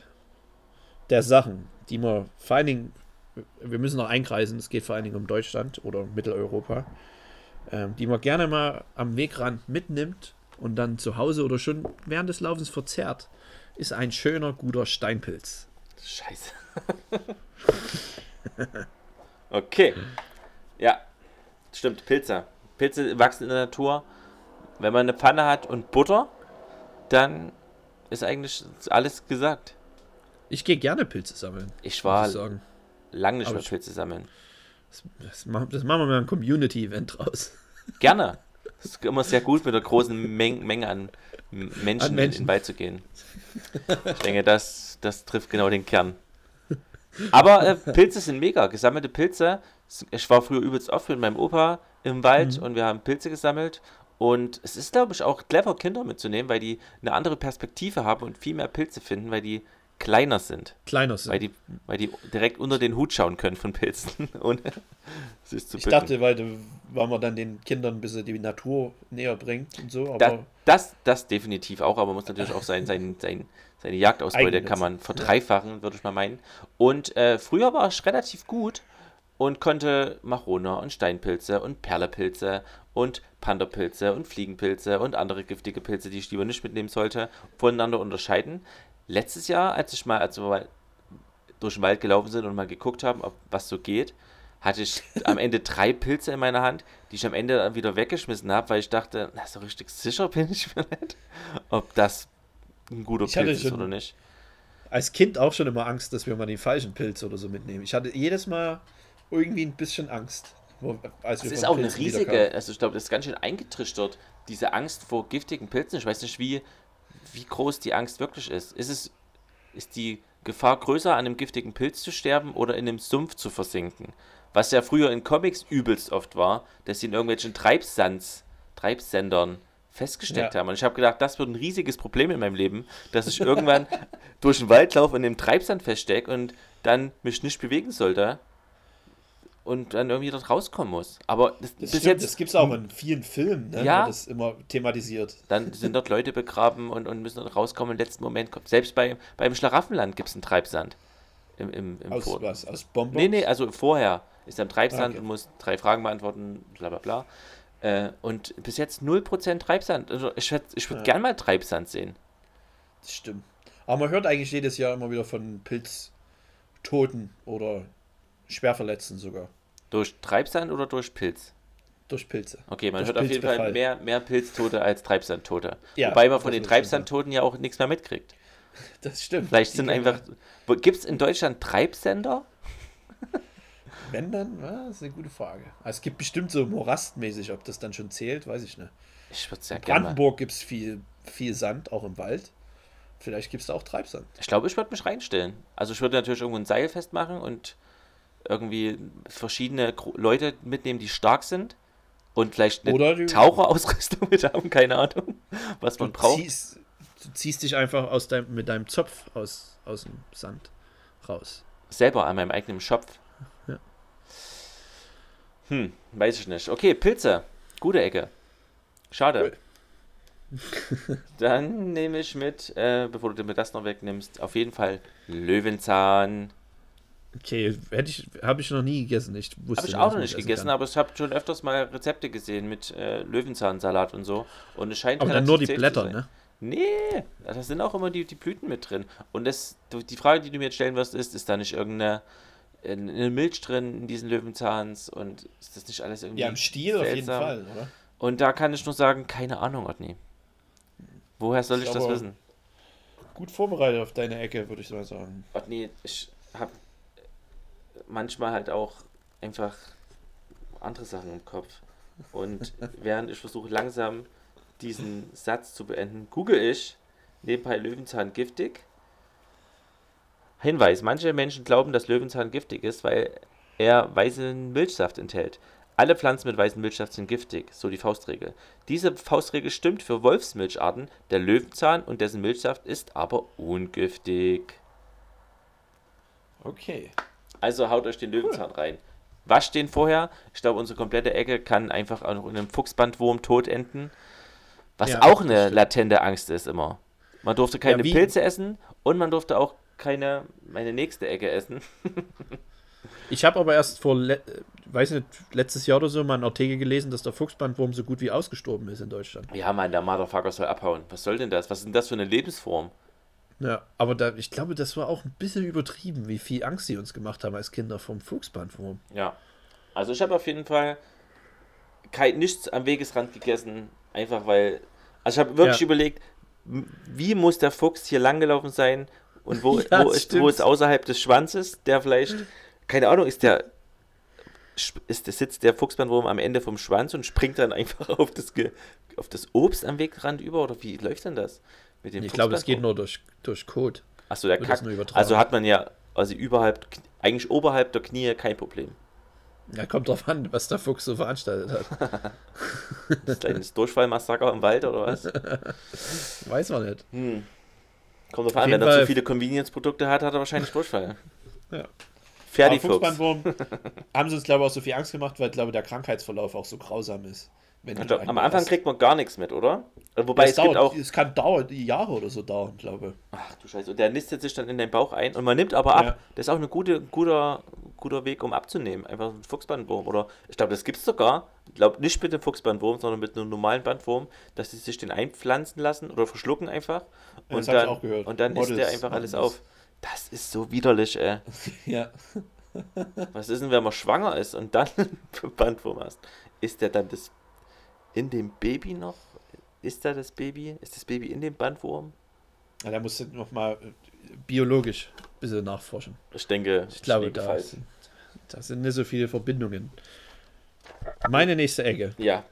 der Sachen, die man vor allen Dingen, wir müssen noch einkreisen, es geht vor allen Dingen um Deutschland oder Mitteleuropa, ähm, die man gerne mal am Wegrand mitnimmt und dann zu Hause oder schon während des Laufens verzehrt, ist ein schöner, guter Steinpilz. Scheiße. okay. Ja, stimmt, Pilze. Pilze wachsen in der Natur. Wenn man eine Pfanne hat und Butter, dann ist eigentlich alles gesagt. Ich gehe gerne Pilze sammeln. Ich war lange nicht mehr Pilze sammeln. Das, machen- das machen wir mal ein Community-Event draus. Gerne. Es ist immer sehr gut, mit einer großen Meng Menge an Menschen, An Menschen. in den Wald zu gehen. Ich denke, das, das trifft genau den Kern. Aber äh, Pilze sind mega. Gesammelte Pilze. Ich war früher übelst oft mit meinem Opa im Wald Mhm. und wir haben Pilze gesammelt. Und es ist, glaube ich, auch clever, Kinder mitzunehmen, weil die eine andere Perspektive haben und viel mehr Pilze finden, weil die kleiner sind. Kleiner sind. Weil die, weil die direkt unter den Hut schauen können von Pilzen. Und sich zu ich bücken. dachte, weil, weil man dann den Kindern ein bisschen die Natur näher bringt und so, aber Da, das, das definitiv auch, aber man muss natürlich auch sein, sein, sein, seine Jagdausbeute Eigennutz. kann man verdreifachen, würde ich mal meinen. Und äh, früher war ich relativ gut und konnte Marona und Steinpilze und Perlepilze und Panderpilze und Fliegenpilze und andere giftige Pilze, die ich lieber nicht mitnehmen sollte, voneinander unterscheiden. Letztes Jahr, als ich mal, als wir mal durch den Wald gelaufen sind und mal geguckt haben, ob was so geht, hatte ich am Ende drei Pilze in meiner Hand, die ich am Ende dann wieder weggeschmissen habe, weil ich dachte, na, so richtig sicher bin ich mir nicht, ob das ein guter Ich Pilz ist oder nicht. als Kind auch schon immer Angst, dass wir mal den falschen Pilz oder so mitnehmen. Ich hatte jedes Mal irgendwie ein bisschen Angst. Wo, als Das ist auch eine Pilzen riesige, wiederkamen. also ich glaube, das ist ganz schön eingetrichtert, diese Angst vor giftigen Pilzen. Ich weiß nicht, wie, wie groß die Angst wirklich ist. Ist es, ist die Gefahr größer, an einem giftigen Pilz zu sterben oder in einem Sumpf zu versinken? Was ja früher in Comics übelst oft war, dass sie in irgendwelchen Treibsands, Treibsendern festgesteckt Ja. haben. Und ich habe gedacht, das wird ein riesiges Problem in meinem Leben, dass ich irgendwann durch den Wald laufe und in dem Treibsand feststecke und dann mich nicht bewegen sollte und dann irgendwie dort rauskommen muss. Aber das, Das, bis stimmt, jetzt das gibt es auch in vielen Filmen, ne? Ja. das immer thematisiert. dann sind dort Leute begraben und, und müssen dort rauskommen. Im letzten Moment kommt. Selbst bei, beim Schlaraffenland gibt es einen Treibsand. Im, im, im Aus Vor- was? Aus Bonbons? Nee, nee, also vorher ist er im Treibsand okay. und muss drei Fragen beantworten, bla bla bla. Äh, und bis jetzt 0% Treibsand. Also ich würde ich würd Ja. gern mal Treibsand sehen. Das stimmt. Aber man hört eigentlich jedes Jahr immer wieder von Pilztoten oder Schwerverletzten sogar. Durch Treibsand oder durch Pilz? Durch Pilze. Okay, man Durch hört auf jeden Fall mehr, mehr Pilztote als Treibsandtote. Ja, Wobei man von den Treibsandtoten ja auch nichts mehr mitkriegt. Das stimmt. Vielleicht sind einfach. Gibt es in Deutschland Treibsender? Wenn dann, das ist eine gute Frage. Also es gibt bestimmt so morastmäßig, ob das dann schon zählt, weiß ich nicht. Ich würde es ja In gerne. mal- Brandenburg gibt es viel, viel Sand, auch im Wald. Vielleicht gibt es da auch Treibsand. Ich glaube, ich würde mich reinstellen. Also ich würde natürlich irgendwo ein Seil festmachen und irgendwie verschiedene Leute mitnehmen, die stark sind und vielleicht eine Oder Taucherausrüstung mit haben, keine Ahnung, was man braucht. ziehst, du ziehst dich einfach aus deinem, mit deinem Zopf aus, aus dem Sand raus. Selber an meinem eigenen Schopf. Ja. Hm, weiß ich nicht. Okay, Pilze. Gute Ecke. Schade. Dann nehme ich mit, äh, bevor du mir das noch wegnimmst, auf jeden Fall Löwenzahn. Okay, hätte ich, habe ich noch nie gegessen. Ich wusste Habe ich auch noch nicht gegessen, kann. aber ich habe schon öfters mal Rezepte gesehen mit äh, Löwenzahnsalat und so. Und es scheint Aber dann nur die Blätter, ne? Nee, da sind auch immer die, die Blüten mit drin. Und das, die Frage, die du mir jetzt stellen wirst, ist, ist da nicht irgendeine eine Milch drin in diesen Löwenzahns und ist das nicht alles irgendwie Ja, im Stiel auf jeden seltsam? Fall, oder? Und da kann ich nur sagen, keine Ahnung, Otni. Woher soll ich Ist das wissen? Gut vorbereitet auf deine Ecke, würde ich mal sagen. Otni, ich habe manchmal halt auch einfach andere Sachen im Kopf. Und während ich versuche langsam diesen Satz zu beenden, google ich nebenbei Löwenzahn giftig Hinweis: Manche Menschen glauben, dass Löwenzahn giftig ist, weil er weißen Milchsaft enthält. Alle Pflanzen mit weißem Milchsaft sind giftig, so die Faustregel. Diese Faustregel stimmt für Wolfsmilcharten. Der Löwenzahn und dessen Milchsaft ist aber ungiftig. Okay. Also haut euch den Löwenzahn rein. Wascht den vorher. Ich glaube, unsere komplette Ecke kann einfach auch noch in einem Fuchsbandwurm tot enden. Was Ja, auch eine latente Angst ist immer. Man durfte keine Ja, Pilze essen und man durfte auch keine, meine nächste Ecke essen. Ich habe aber erst vor, weiß nicht, letztes Jahr oder so mal einen Artikel gelesen, dass der Fuchsbandwurm so gut wie ausgestorben ist in Deutschland. Ja, Mann, der Motherfucker soll abhauen. Was soll denn das? Was ist denn das für eine Lebensform? Ja, aber da, ich glaube, das war auch ein bisschen übertrieben, wie viel Angst sie uns gemacht haben als Kinder vom Fuchsbandwurm. Ja. Also ich habe auf jeden Fall kein, nichts am Wegesrand gegessen, einfach weil. Also ich habe wirklich Ja. überlegt, wie muss der Fuchs hier langgelaufen sein und wo, Ja, wo, ist, wo ist außerhalb des Schwanzes, der vielleicht, keine Ahnung, ist der. Ist, sitzt der Fuchsbandwurm am Ende vom Schwanz und springt dann einfach auf das, Ge, auf das Obst am Wegrand über? Oder wie läuft denn das? Mit dem Ich glaube, das geht nur durch, durch Kot. Achso, der Kack. Also hat man ja, also überhalb, eigentlich oberhalb der Knie kein Problem. Ja, kommt drauf an, was der Fuchs so veranstaltet hat. Das kleines Durchfallmassaker im Wald oder was? Weiß man nicht. Hm. Kommt drauf Auf an, wenn er zu viele Convenience-Produkte hat, hat er wahrscheinlich Durchfall. Ja. Fuchsbandwurm haben sie uns, glaube ich, auch so viel Angst gemacht, weil, glaube ich, der Krankheitsverlauf auch so grausam ist. Glaub, einen am Anfang hast. kriegt man gar nichts mit, oder? Wobei es, gibt dauert, auch. es kann dauern, Jahre oder so dauern, glaube ich. Ach du Scheiße, und der nistet sich dann in den Bauch ein und man nimmt aber ab. Ja. Das ist auch ein gute, guter, guter Weg, um abzunehmen. Einfach ein Fuchsbandwurm. Oder ich glaube, das gibt es sogar. Ich glaube nicht mit dem Fuchsbandwurm, sondern mit einem normalen Bandwurm, dass sie sich den einpflanzen lassen oder verschlucken einfach. Ja, Und das hab ich dann, auch gehört. und dann isst der Models einfach alles das. auf. Das ist so widerlich, ey. Ja. Was ist denn, wenn man schwanger ist und dann Bandwurm hast? Ist der dann das in dem Baby noch? Ist da das Baby? Ist das Baby in dem Bandwurm? ja da musst du nochmal biologisch ein bisschen nachforschen. Ich denke, Ich glaube, da sind, da sind nicht so viele Verbindungen. Meine nächste Ecke Ja,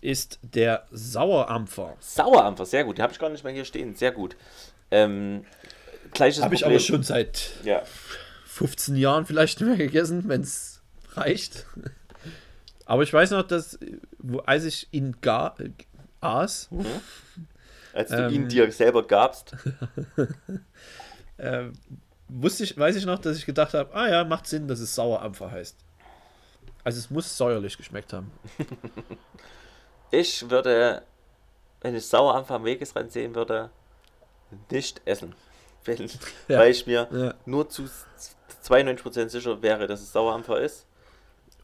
ist der Sauerampfer. Sauerampfer, sehr gut. Den habe ich gar nicht mehr hier stehen. Sehr gut. Ähm, gleiches Habe ich aber schon seit Ja, 15 Jahren vielleicht nicht mehr gegessen, wenn es reicht. Aber ich weiß noch, dass, wo, als ich ihn gar, aß, als du Ähm. ihn dir selber gabst. äh, wusste ich, weiß ich noch, dass ich gedacht habe, ah ja, macht Sinn, dass es Sauerampfer heißt. Also es muss säuerlich geschmeckt haben. Ich würde, wenn ich Sauerampfer am Wegesrand sehen würde, nicht essen. Wenn, Ja. Weil ich mir Ja. nur zu 92% sicher wäre, dass es Sauerampfer ist.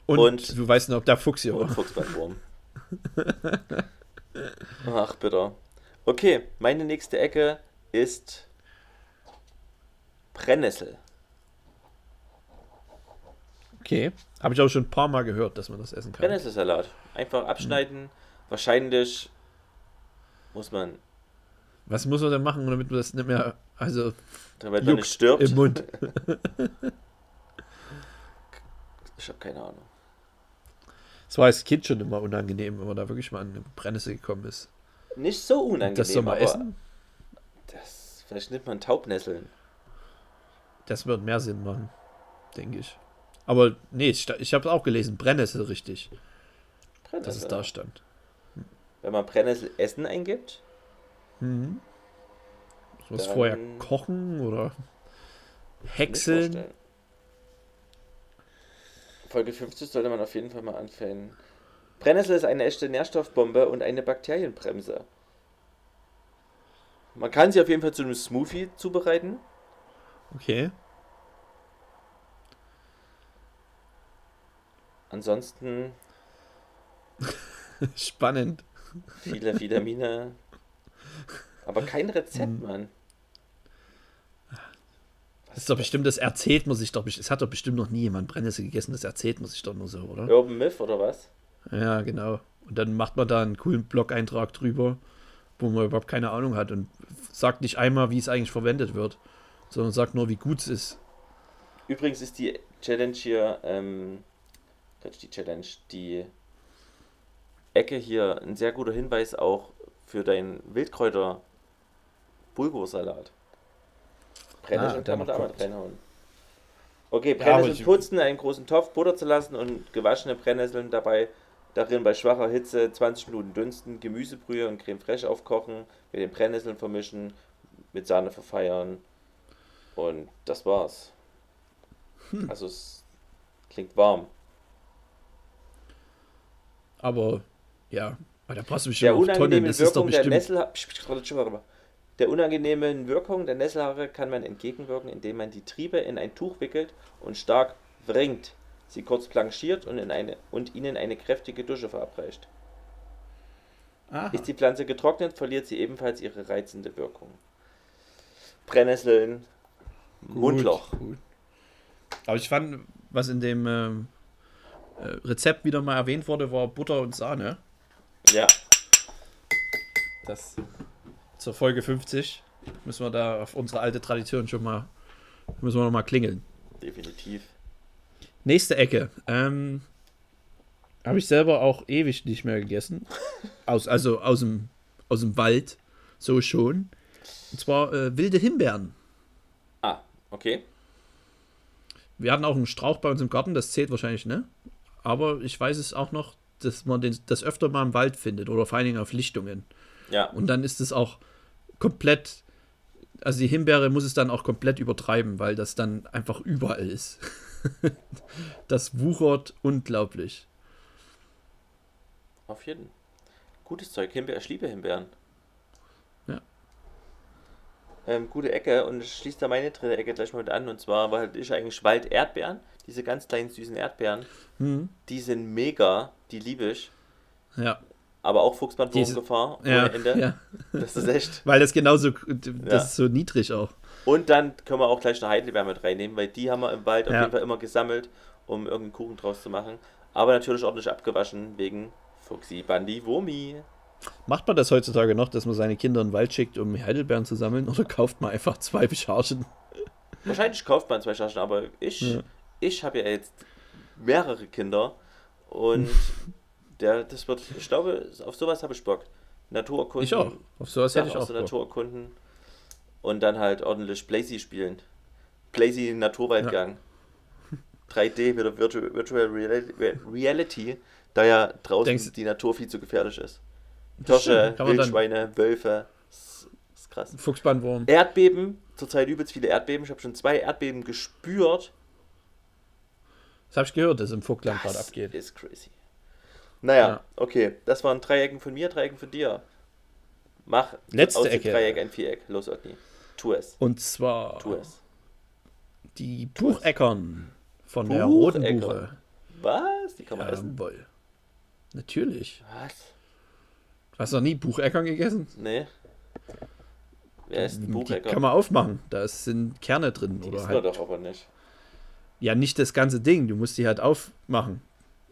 Und, Und- du weißt noch, ob der Fuchs hier Und war. Fuchsbandwurm. Ach, bitter. Okay, meine nächste Ecke ist Brennnessel. Okay. Habe ich auch schon ein paar Mal gehört, dass man das essen kann. Brennnesselsalat. Einfach abschneiden. Wahrscheinlich muss man, Was muss man denn machen, damit man das nicht mehr, also damit man nicht stirbt. im Mund? Ich habe keine Ahnung. Es war als Kind schon immer unangenehm, wenn man da wirklich mal an eine Brennnessel gekommen ist. Nicht so unangenehm, das soll man essen? Das, vielleicht nimmt man Taubnesseln. Das wird mehr Sinn machen, denke ich. Aber nee, ich, ich habe auch gelesen, Brennnessel richtig, dass Brennnessel. es da stand. Wenn man Brennnessel Essen eingibt, Mhm. Was vorher kochen oder häckseln? Folge 50 sollte man auf jeden Fall mal anfangen. Brennnessel ist eine echte Nährstoffbombe und eine Bakterienbremse. Man kann sie auf jeden Fall zu einem Smoothie zubereiten. Okay. Ansonsten Spannend. viele Vitamine. Aber kein Rezept, Mhm. Mann. Das ist doch bestimmt, das erzählt man sich doch. Es hat doch bestimmt noch nie jemand Brennnessel gegessen, das erzählt man sich doch nur so, oder? Urban Myth oder was? Ja, genau. Und dann macht man da einen coolen Blog-Eintrag drüber, wo man überhaupt keine Ahnung hat und sagt nicht einmal, wie es eigentlich verwendet wird, sondern sagt nur, wie gut es ist. Übrigens ist die Challenge hier, ähm, Quatsch, die Challenge, die Ecke hier ein sehr guter Hinweis auch für deinen Wildkräuter Bulgursalat. Brennnesseln Ah, kann man da mal reinhauen. Okay, Brennnesseln ich- putzen, einen großen Topf Butter zu lassen und gewaschene Brennnesseln dabei darin bei schwacher Hitze 20 Minuten dünsten, Gemüsebrühe und Creme fraiche aufkochen, mit den Brennnesseln vermischen, mit Sahne verfeiern und das war's. Hm. Also es klingt warm. Aber ja, aber da brauchst du mich Der schon auf Tonnen. Das ist doch Wirkung der bestimmt. Der unangenehmen Wirkung der Nesselhaare kann man entgegenwirken, indem man die Triebe in ein Tuch wickelt und stark wringt, sie kurz blanchiert und, in eine, und ihnen eine kräftige Dusche verabreicht. Aha. Ist die Pflanze getrocknet, verliert sie ebenfalls ihre reizende Wirkung. Brennnesseln, Mundloch. Gut. Aber ich fand, was in dem ähm, äh, Rezept wieder mal erwähnt wurde, war Butter und Sahne. Ja, Das zur Folge 50 müssen wir da auf unsere alte Tradition schon mal müssen wir noch mal klingeln. definitiv. Nächste Ecke. Ähm, Habe ich selber auch ewig nicht mehr gegessen. Aus, also aus dem, aus dem Wald. So schon. Und zwar äh, wilde Himbeeren. Ah, okay. Wir hatten auch einen Strauch bei uns im Garten, das zählt wahrscheinlich, ne? Aber ich weiß es auch noch, dass man den, das öfter mal im Wald findet oder vor allen Dingen auf Lichtungen. Ja, Und dann ist es auch komplett, also die Himbeere muss es dann auch komplett übertreiben, weil das dann einfach überall ist. das wuchert unglaublich. auf jeden. Gutes Zeug. Himbeer, ich liebe Himbeeren. Ja. Ähm, gute Ecke und es schließt da meine dritte Ecke gleich mal mit an. Und zwar war halt ich eigentlich Wald-Erdbeeren. Diese ganz kleinen süßen Erdbeeren. Mhm. Die sind mega. Die liebe ich. Ja, Aber auch Fuchsbandwurmgefahr ohne ja, Ende. ja. Das ist echt. Weil das genauso, das Ja. ist so niedrig auch. Und dann können wir auch gleich eine Heidelbeer mit reinnehmen, weil die haben wir im Wald auf jeden Fall immer gesammelt, um irgendeinen Kuchen draus zu machen. Aber natürlich ordentlich abgewaschen wegen Fuchsi Bandi Wurmi. Macht man das heutzutage noch, dass man seine Kinder in den Wald schickt, um Heidelbeeren zu sammeln? Oder kauft man einfach zwei Chargen? Wahrscheinlich kauft man zwei Chargen, aber ich, ich habe ja jetzt mehrere Kinder und der, das wird, ich glaube, auf sowas habe ich Bock. Naturerkunden. Ich auch. Auf sowas Ja, hätte ich auch der Bock. Natur erkunden und dann halt ordentlich Blazy spielen. Blazy Naturwaldgang. 3D mit der Virtu Virtual Re- Reality, da ja draußen Denkst- die Natur viel zu gefährlich ist. Hirsche, Wildschweine, Wölfe. Das ist krass. Fuchsbandwurm. Erdbeben, zurzeit übelst viele Erdbeben. Ich habe schon zwei Erdbeben gespürt. Das habe ich gehört, dass im Vogtland gerade Das abgeht. ist crazy. Naja, Ja. okay. Das waren Dreiecken von mir, Dreiecken von dir. Mach Letzte aus dem Ecke. Dreieck ein Viereck. Los, Otni. Tu es. Und zwar Tu es. die Bucheckern von der Roten Bucheckern. Buche. Was? Die kann man essen? Jawohl. Natürlich. Was? Hast du noch nie Bucheckern gegessen? Nee. Wer ist ein Die Buchecker? kann man aufmachen. Da sind Kerne drin. Die oder isst halt, doch aber nicht. Ja, nicht das ganze Ding. Du musst die halt aufmachen.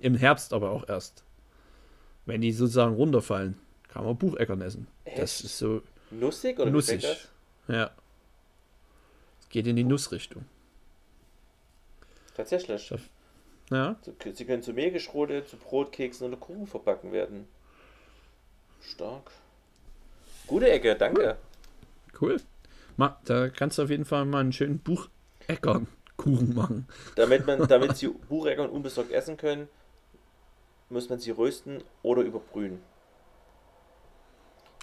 Im Herbst aber auch erst. Wenn die sozusagen runterfallen, kann man Bucheckern essen. Das Echt? ist so Nussig oder nussig. Ja. Es geht in die Nussrichtung. das? Tatsächlich. Das- Ja. Sie können zu Mehlgeschrote, zu Brotkeksen oder Kuchen verbacken werden. Stark. Gute Ecke, danke. Cool. Ma, da kannst du auf jeden Fall mal einen schönen Bucheckern-Kuchen machen. Damit, man, damit Sie Bucheckern unbesorgt essen können, muss man sie rösten oder überbrühen.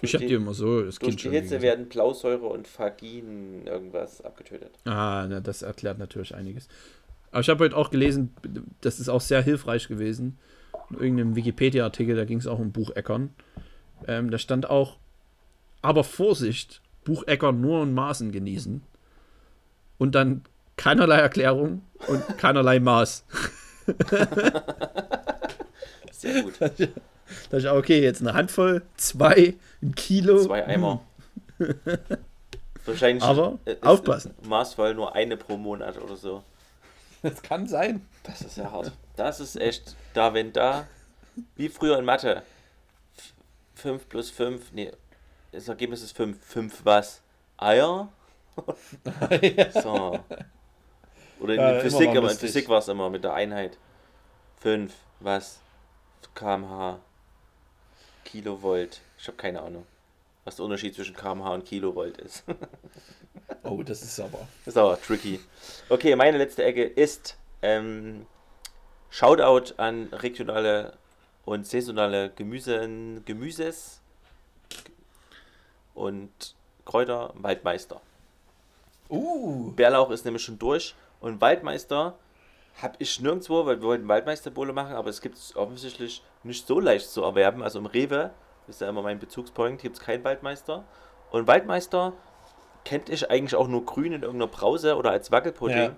Ich habe die- immer so das Durch die Hitze werden Blausäure und Phagin irgendwas abgetötet. Ah, na, das erklärt natürlich einiges. Aber ich habe heute auch gelesen, das ist auch sehr hilfreich gewesen. In irgendeinem Wikipedia-Artikel, da ging es auch um Bucheckern. Ähm, da stand auch, aber Vorsicht, Bucheckern nur in Maßen genießen. Und dann keinerlei Erklärung und keinerlei Maß. Sehr gut. Da dachte ich, okay, jetzt eine Handvoll, zwei, ein Kilo. Zwei Eimer. Wahrscheinlich Aber äh, ist aufpassen. Maßvoll nur eine pro Monat oder so. Das kann sein. Das ist ja hart. Das ist echt da, wenn da. Wie früher in Mathe. 5 plus 5, nee, das Ergebnis ist 5. 5 was? Eier? So. Oder in Ja, Physik, aber in. Physik war es immer mit der Einheit. 5 was? Kmh. Kilovolt. Ich habe keine Ahnung. was der Unterschied zwischen kmh und Kilovolt ist. Oh, das ist aber. Das ist aber tricky. Okay, meine letzte Ecke ist ähm, Shoutout an regionale und saisonale Gemüse, Gemüses und Kräuter, Waldmeister. Uh, Bärlauch ist nämlich schon durch und Waldmeister habe ich nirgendwo, weil wir wollten Waldmeisterbowle machen, aber es gibt es offensichtlich nicht so leicht zu erwerben. Also im Rewe, ist ja immer mein Bezugspunkt, gibt es keinen Waldmeister. Und Waldmeister kennt ich eigentlich auch nur grün in irgendeiner Brause oder als Wackelpudding. Ja.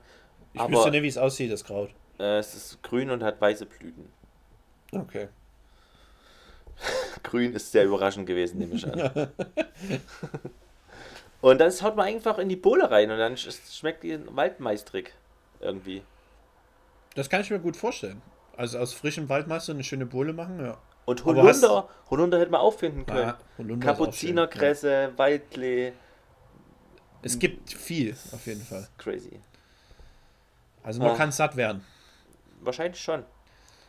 ich Aber- wüsste nicht, wie es aussieht, das Kraut. Äh, es ist grün und hat weiße Blüten. Okay. Grün ist sehr überraschend gewesen, nehme ich an. und dann haut man einfach in die Bohle rein und dann sch- schmeckt die waldmeistrig irgendwie. Das kann ich mir gut vorstellen. Also aus frischem Waldmeister eine schöne Bohle machen, ja. Und Aber hast- Holunder, Holunder hätte man auch finden können. Holunder schön, Kapuzinerkresse, ja. Es gibt viel, auf jeden Fall. crazy. Also man Ah. kann satt werden. Wahrscheinlich schon.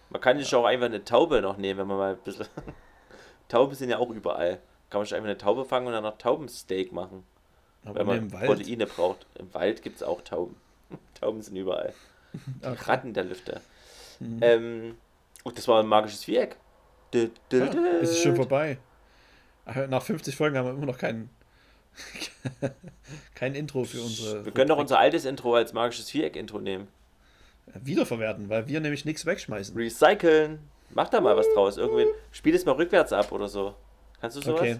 Man kann sich auch einfach eine Taube noch nehmen, wenn man mal ein bisschen. Tauben sind ja auch überall. Kann man sich einfach eine Taube fangen und dann noch Taubensteak machen. Aber wenn man. Proteine braucht. Im Wald gibt es auch Tauben. Tauben sind überall. Okay. Ratten der Lüfte. Mhm. Ähm, und das war ein magisches Viereck. Dü, dü, Ja, dü. es ist schon vorbei. Nach 50 Folgen haben wir immer noch kein, kein Intro für unsere. Wir können doch unser altes Intro als magisches Viereck-Intro nehmen. wiederverwerten, weil wir nämlich nichts wegschmeißen. Recyceln. Mach da mal was draus. Irgendwie. Spiel es mal rückwärts ab oder so. Kannst du sowas? Okay.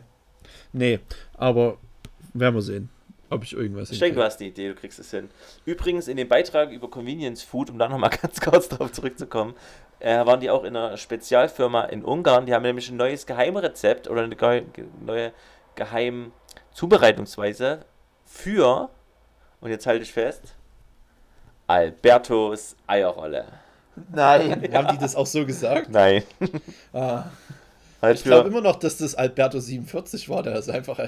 Nee, aber werden wir sehen, ob ich irgendwas Ich denke, du hast die Idee, du kriegst es hin. Übrigens, in dem Beitrag über Convenience Food, um da nochmal ganz kurz darauf zurückzukommen, äh, waren die auch in einer Spezialfirma in Ungarn. Die haben nämlich ein neues Geheimrezept oder eine ge neue Geheimzubereitungsweise für, und jetzt halte ich fest, Albertos Eierrolle. Nein. Haben die das auch so gesagt? Nein. Ah, Halt ich glaube immer noch, dass das Alberto 47 war, der das einfach ja,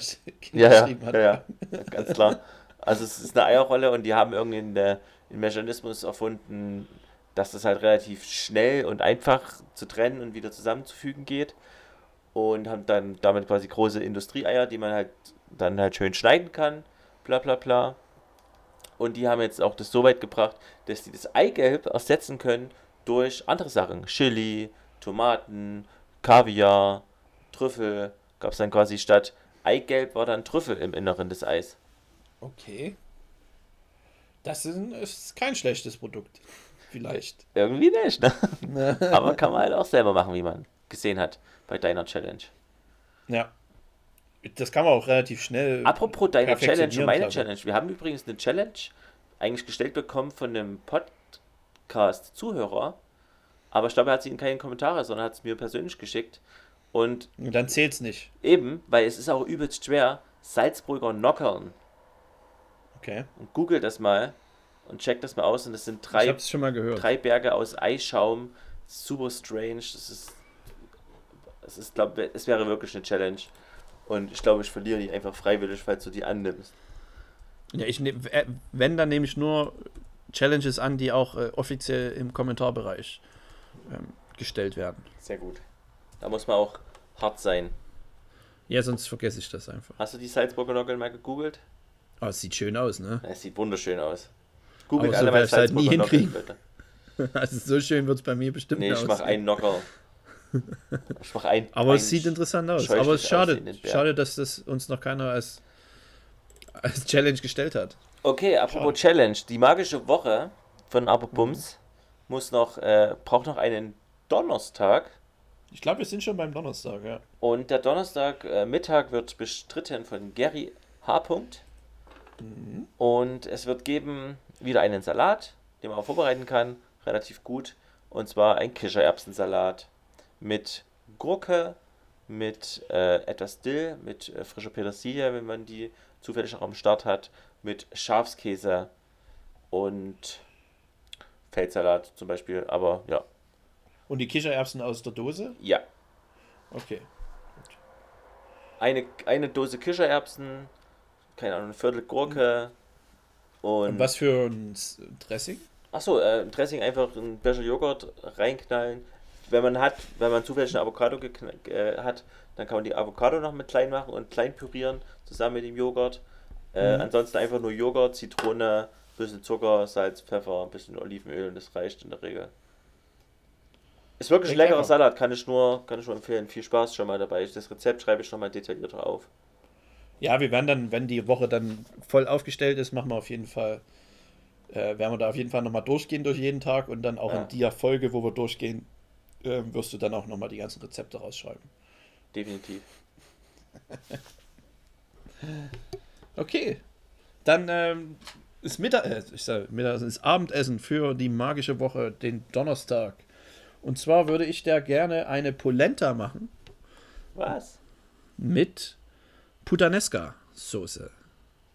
ja, geschrieben hat. ja, ja, ganz klar. Also es ist eine Eierrolle und die haben irgendwie einen, einen Mechanismus erfunden, dass das halt relativ schnell und einfach zu trennen und wieder zusammenzufügen geht. Und haben dann damit quasi große Industrieeier, die man halt dann halt schön schneiden kann, bla bla bla. Und die haben jetzt auch das so weit gebracht, dass die das Eigelb ersetzen können durch andere Sachen. Chili, Tomaten, Kaviar, Trüffel. Gab es dann quasi statt Eigelb war dann Trüffel im Inneren des Eis. Okay. Das ist, ist kein schlechtes Produkt. Vielleicht. Irgendwie nicht, ne? Aber kann man halt auch selber machen, wie man gesehen hat bei deiner Challenge. Ja. Das kann man auch relativ schnell. Apropos deine Challenge und meine. Challenge. Wir haben übrigens eine Challenge eigentlich gestellt bekommen von einem Podcast-Zuhörer. Aber ich glaube, er hat sie in keinen Kommentare, sondern hat es mir persönlich geschickt. Und Und dann zählt's nicht. eben, weil es ist auch übelst schwer, Salzburger Nockern. Okay. Und googelt das mal und checkt das mal aus. Und es sind ich drei, hab's schon mal gehört. drei Berge aus Eisschaum. Super strange. Das ist, es ist, glaube es wäre wirklich eine Challenge. Und ich glaube, ich verliere die einfach freiwillig, falls du die annimmst. Ja, ich nehm, äh, wenn, dann nehme ich nur Challenges an, die auch äh, offiziell im Kommentarbereich ähm, gestellt werden. Sehr gut. Da muss man auch hart sein. Ja, sonst vergesse ich das einfach. Hast du die Salzburger Nockel mal gegoogelt? Aber es sieht schön aus, ne? Es sieht wunderschön aus. Googelt Aber so alle mal ich's halt nie Salzburger Nockel, hinkriegen. bitte. Also so schön wird es bei mir bestimmt Nee, nicht ich mache einen Nocker. Ich mache einen. Aber einen es sieht interessant aus. Aber es ist schade, schade, dass das uns noch keiner als, als Challenge gestellt hat. Okay, apropos Challenge. Die magische Woche von Aberbums muss noch, äh, braucht noch einen Donnerstag. Ich glaube, wir sind schon beim Donnerstag, ja. Und der Donnerstag äh, Mittag wird bestritten von Gary H. Punkt. Und es wird geben wieder einen Salat, den man auch vorbereiten kann, relativ gut. Und zwar ein Kichererbsensalat mit Gurke, mit äh, etwas Dill, mit äh, frischer Petersilie, wenn man die zufällig auch am Start hat, mit Schafskäse und Feldsalat zum Beispiel. Aber ja, Und die Kichererbsen aus der Dose? ja. Okay. eine, eine Dose Kichererbsen, keine Ahnung, ein Viertel Gurke und, Und was für ein Dressing? achso, äh, ein Dressing einfach ein Becher Joghurt reinknallen, wenn man hat, wenn man zufällig eine Avocado äh, hat, dann kann man die Avocado noch mit klein machen und klein pürieren, zusammen mit dem Joghurt. Äh, mhm. Ansonsten einfach nur Joghurt, Zitrone, bisschen Zucker, Salz, Pfeffer, ein bisschen Olivenöl und das reicht in der Regel. Ist wirklich ein leckerer Salat, kann ich, nur, kann ich nur empfehlen. Viel Spaß schon mal dabei. Das Rezept schreibe ich nochmal detaillierter auf. Ja, wir werden dann, wenn die Woche dann voll aufgestellt ist, machen wir auf jeden Fall, äh, werden wir da auf jeden Fall nochmal durchgehen durch jeden Tag und dann auch ja. in der Folge, wo wir durchgehen, äh, wirst du dann auch nochmal die ganzen Rezepte rausschreiben. Definitiv. okay. Dann ähm, ist Mittag, äh, ich sag, Mittag ist Abendessen für die magische Woche, den Donnerstag. Und zwar würde ich da gerne eine Polenta machen. Was? Mit Putanesca-Soße.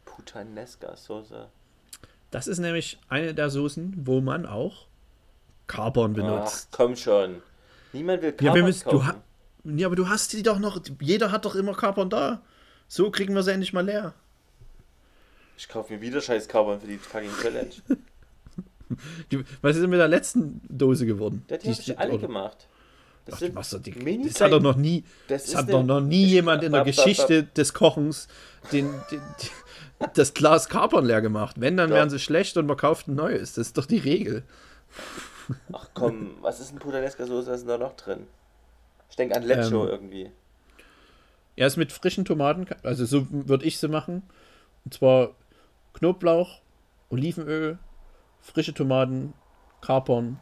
Putanesca-Soße. Das ist nämlich eine der Soßen, wo man auch Kapern benutzt. Ach, komm schon. Niemand will Kapern ja, müssen, kaufen. Du ja, aber du hast die doch noch. Jeder hat doch immer Kapern da. So kriegen wir sie endlich mal leer. Ich kaufe mir wieder scheiß Kapern für die fucking Challenge. die, was ist denn mit der letzten Dose geworden? Der hat die, die alle oder? gemacht. Das, Ach, die, das hat doch noch nie, das, das hat doch noch nie jemand in der Geschichte des Kochens den, den, den, das Glas Kapern leer gemacht. Wenn, dann doch. wären sie schlecht und man kauft ein neues. Das ist doch die Regel. Ach komm, was ist ein Puttanesca-Soße? Was ist da noch drin? Ich denke an Lecho ähm, irgendwie. Er ist mit frischen Tomaten, also so würde ich sie machen. Und zwar Knoblauch, Olivenöl, frische Tomaten, Kapern,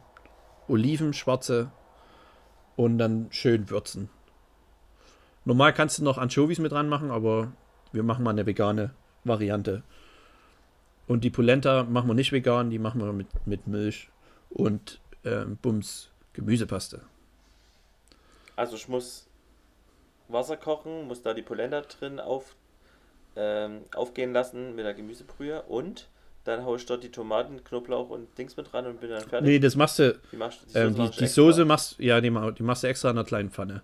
Oliven, schwarze und dann schön würzen. Normal kannst du noch Anchovies mit dran machen, aber wir machen mal eine vegane Variante. Und die Polenta machen wir nicht vegan, die machen wir mit, mit Milch und ähm, Bums Gemüsepaste. Also ich muss Wasser kochen, muss da die Polenta drin auf, ähm, aufgehen lassen mit der Gemüsebrühe und dann haue ich dort die Tomaten, Knoblauch und Dings mit dran und bin dann fertig. Nee, das machst du. Wie machst du die ähm, Soße? Ähm, die, die Soße machst ja, die, die machst du extra in einer kleinen Pfanne.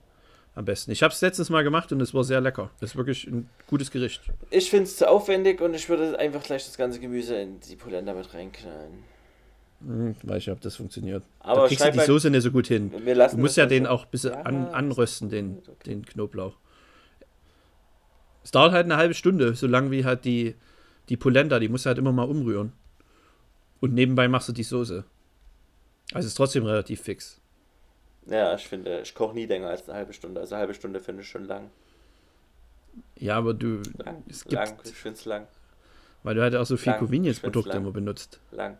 Am besten. Ich habe es letztes Mal gemacht und es war sehr lecker. Das ist wirklich ein gutes Gericht. Ich finde es zu aufwendig und ich würde einfach gleich das ganze Gemüse in die Polenta mit reinknallen. Hm, weiß ich, ob das funktioniert. Aber da kriegst du die Soße nicht so gut hin. du musst ja den auch ein bisschen ja, an, anrösten, den, okay. den Knoblauch. Es dauert halt eine halbe Stunde, so lang wie halt die, die Polenta, die musst du halt immer mal umrühren. Und nebenbei machst du die Soße. Also ist trotzdem relativ fix. Ja, ich finde, ich koche nie länger als eine halbe Stunde. Also eine halbe Stunde finde ich schon lang. Ja, aber du. Lang, es gibt, lang. ich finde es lang. Weil du halt auch so viel Convenience-Produkte immer benutzt. Lang.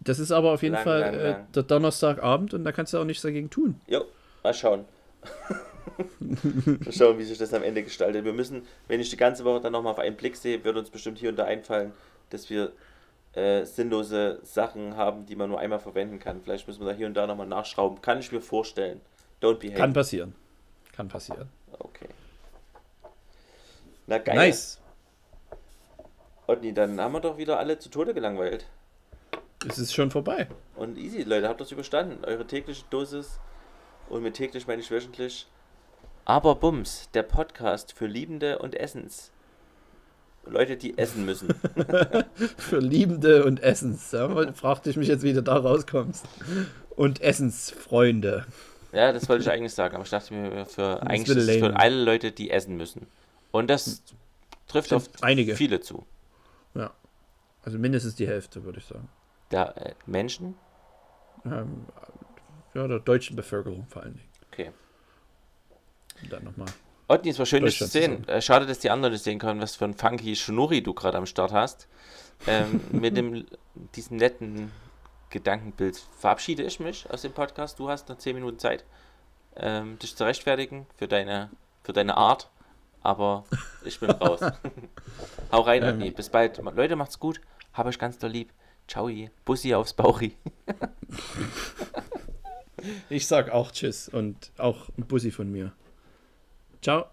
Das ist aber auf jeden lang, Fall lang, äh, der Donnerstagabend und da kannst du auch nichts dagegen tun. Jo, mal schauen. mal schauen, wie sich das am Ende gestaltet. Wir müssen, wenn ich die ganze Woche dann nochmal auf einen Blick sehe, wird uns bestimmt hier und da einfallen, dass wir äh, sinnlose Sachen haben, die man nur einmal verwenden kann. Vielleicht müssen wir da hier und da nochmal nachschrauben. Kann ich mir vorstellen. Don't behave. Kann passieren. Kann passieren. Okay. Na geil. Nice. Otni, dann haben wir doch wieder alle zu Tode gelangweilt. Es ist schon vorbei. Und easy, Leute, habt das überstanden. Eure tägliche Dosis, und mit täglich meine ich wöchentlich, aber Bums, der Podcast für Liebende und Essens. Leute, die essen müssen. für Liebende und Essens. Ja, fragte ich mich jetzt, wie du da rauskommst. Und Essensfreunde. Ja, das wollte ich eigentlich sagen, aber ich dachte mir, für, eigentlich für alle Leute, die essen müssen. Und das trifft auf einige. viele zu. Ja. Also mindestens die Hälfte, würde ich sagen der äh, Menschen? Ähm, ja, der deutschen Bevölkerung vor allen Dingen. Okay. Und dann nochmal. Otni, es war schön, dich zu sehen. Äh, schade, dass die anderen nicht sehen können, was für ein funky Schnurri du gerade am Start hast. Ähm, mit dem, diesem netten Gedankenbild verabschiede ich mich aus dem Podcast. Du hast noch 10 Minuten Zeit, ähm, dich zu rechtfertigen für deine, für deine Art. Aber ich bin raus. Hau rein, Otni. Bis bald. Leute, macht's gut. Hab euch ganz doll lieb. Ciao, Bussi aufs Bauchi. ich sag auch Tschüss und auch ein Bussi von mir. Ciao.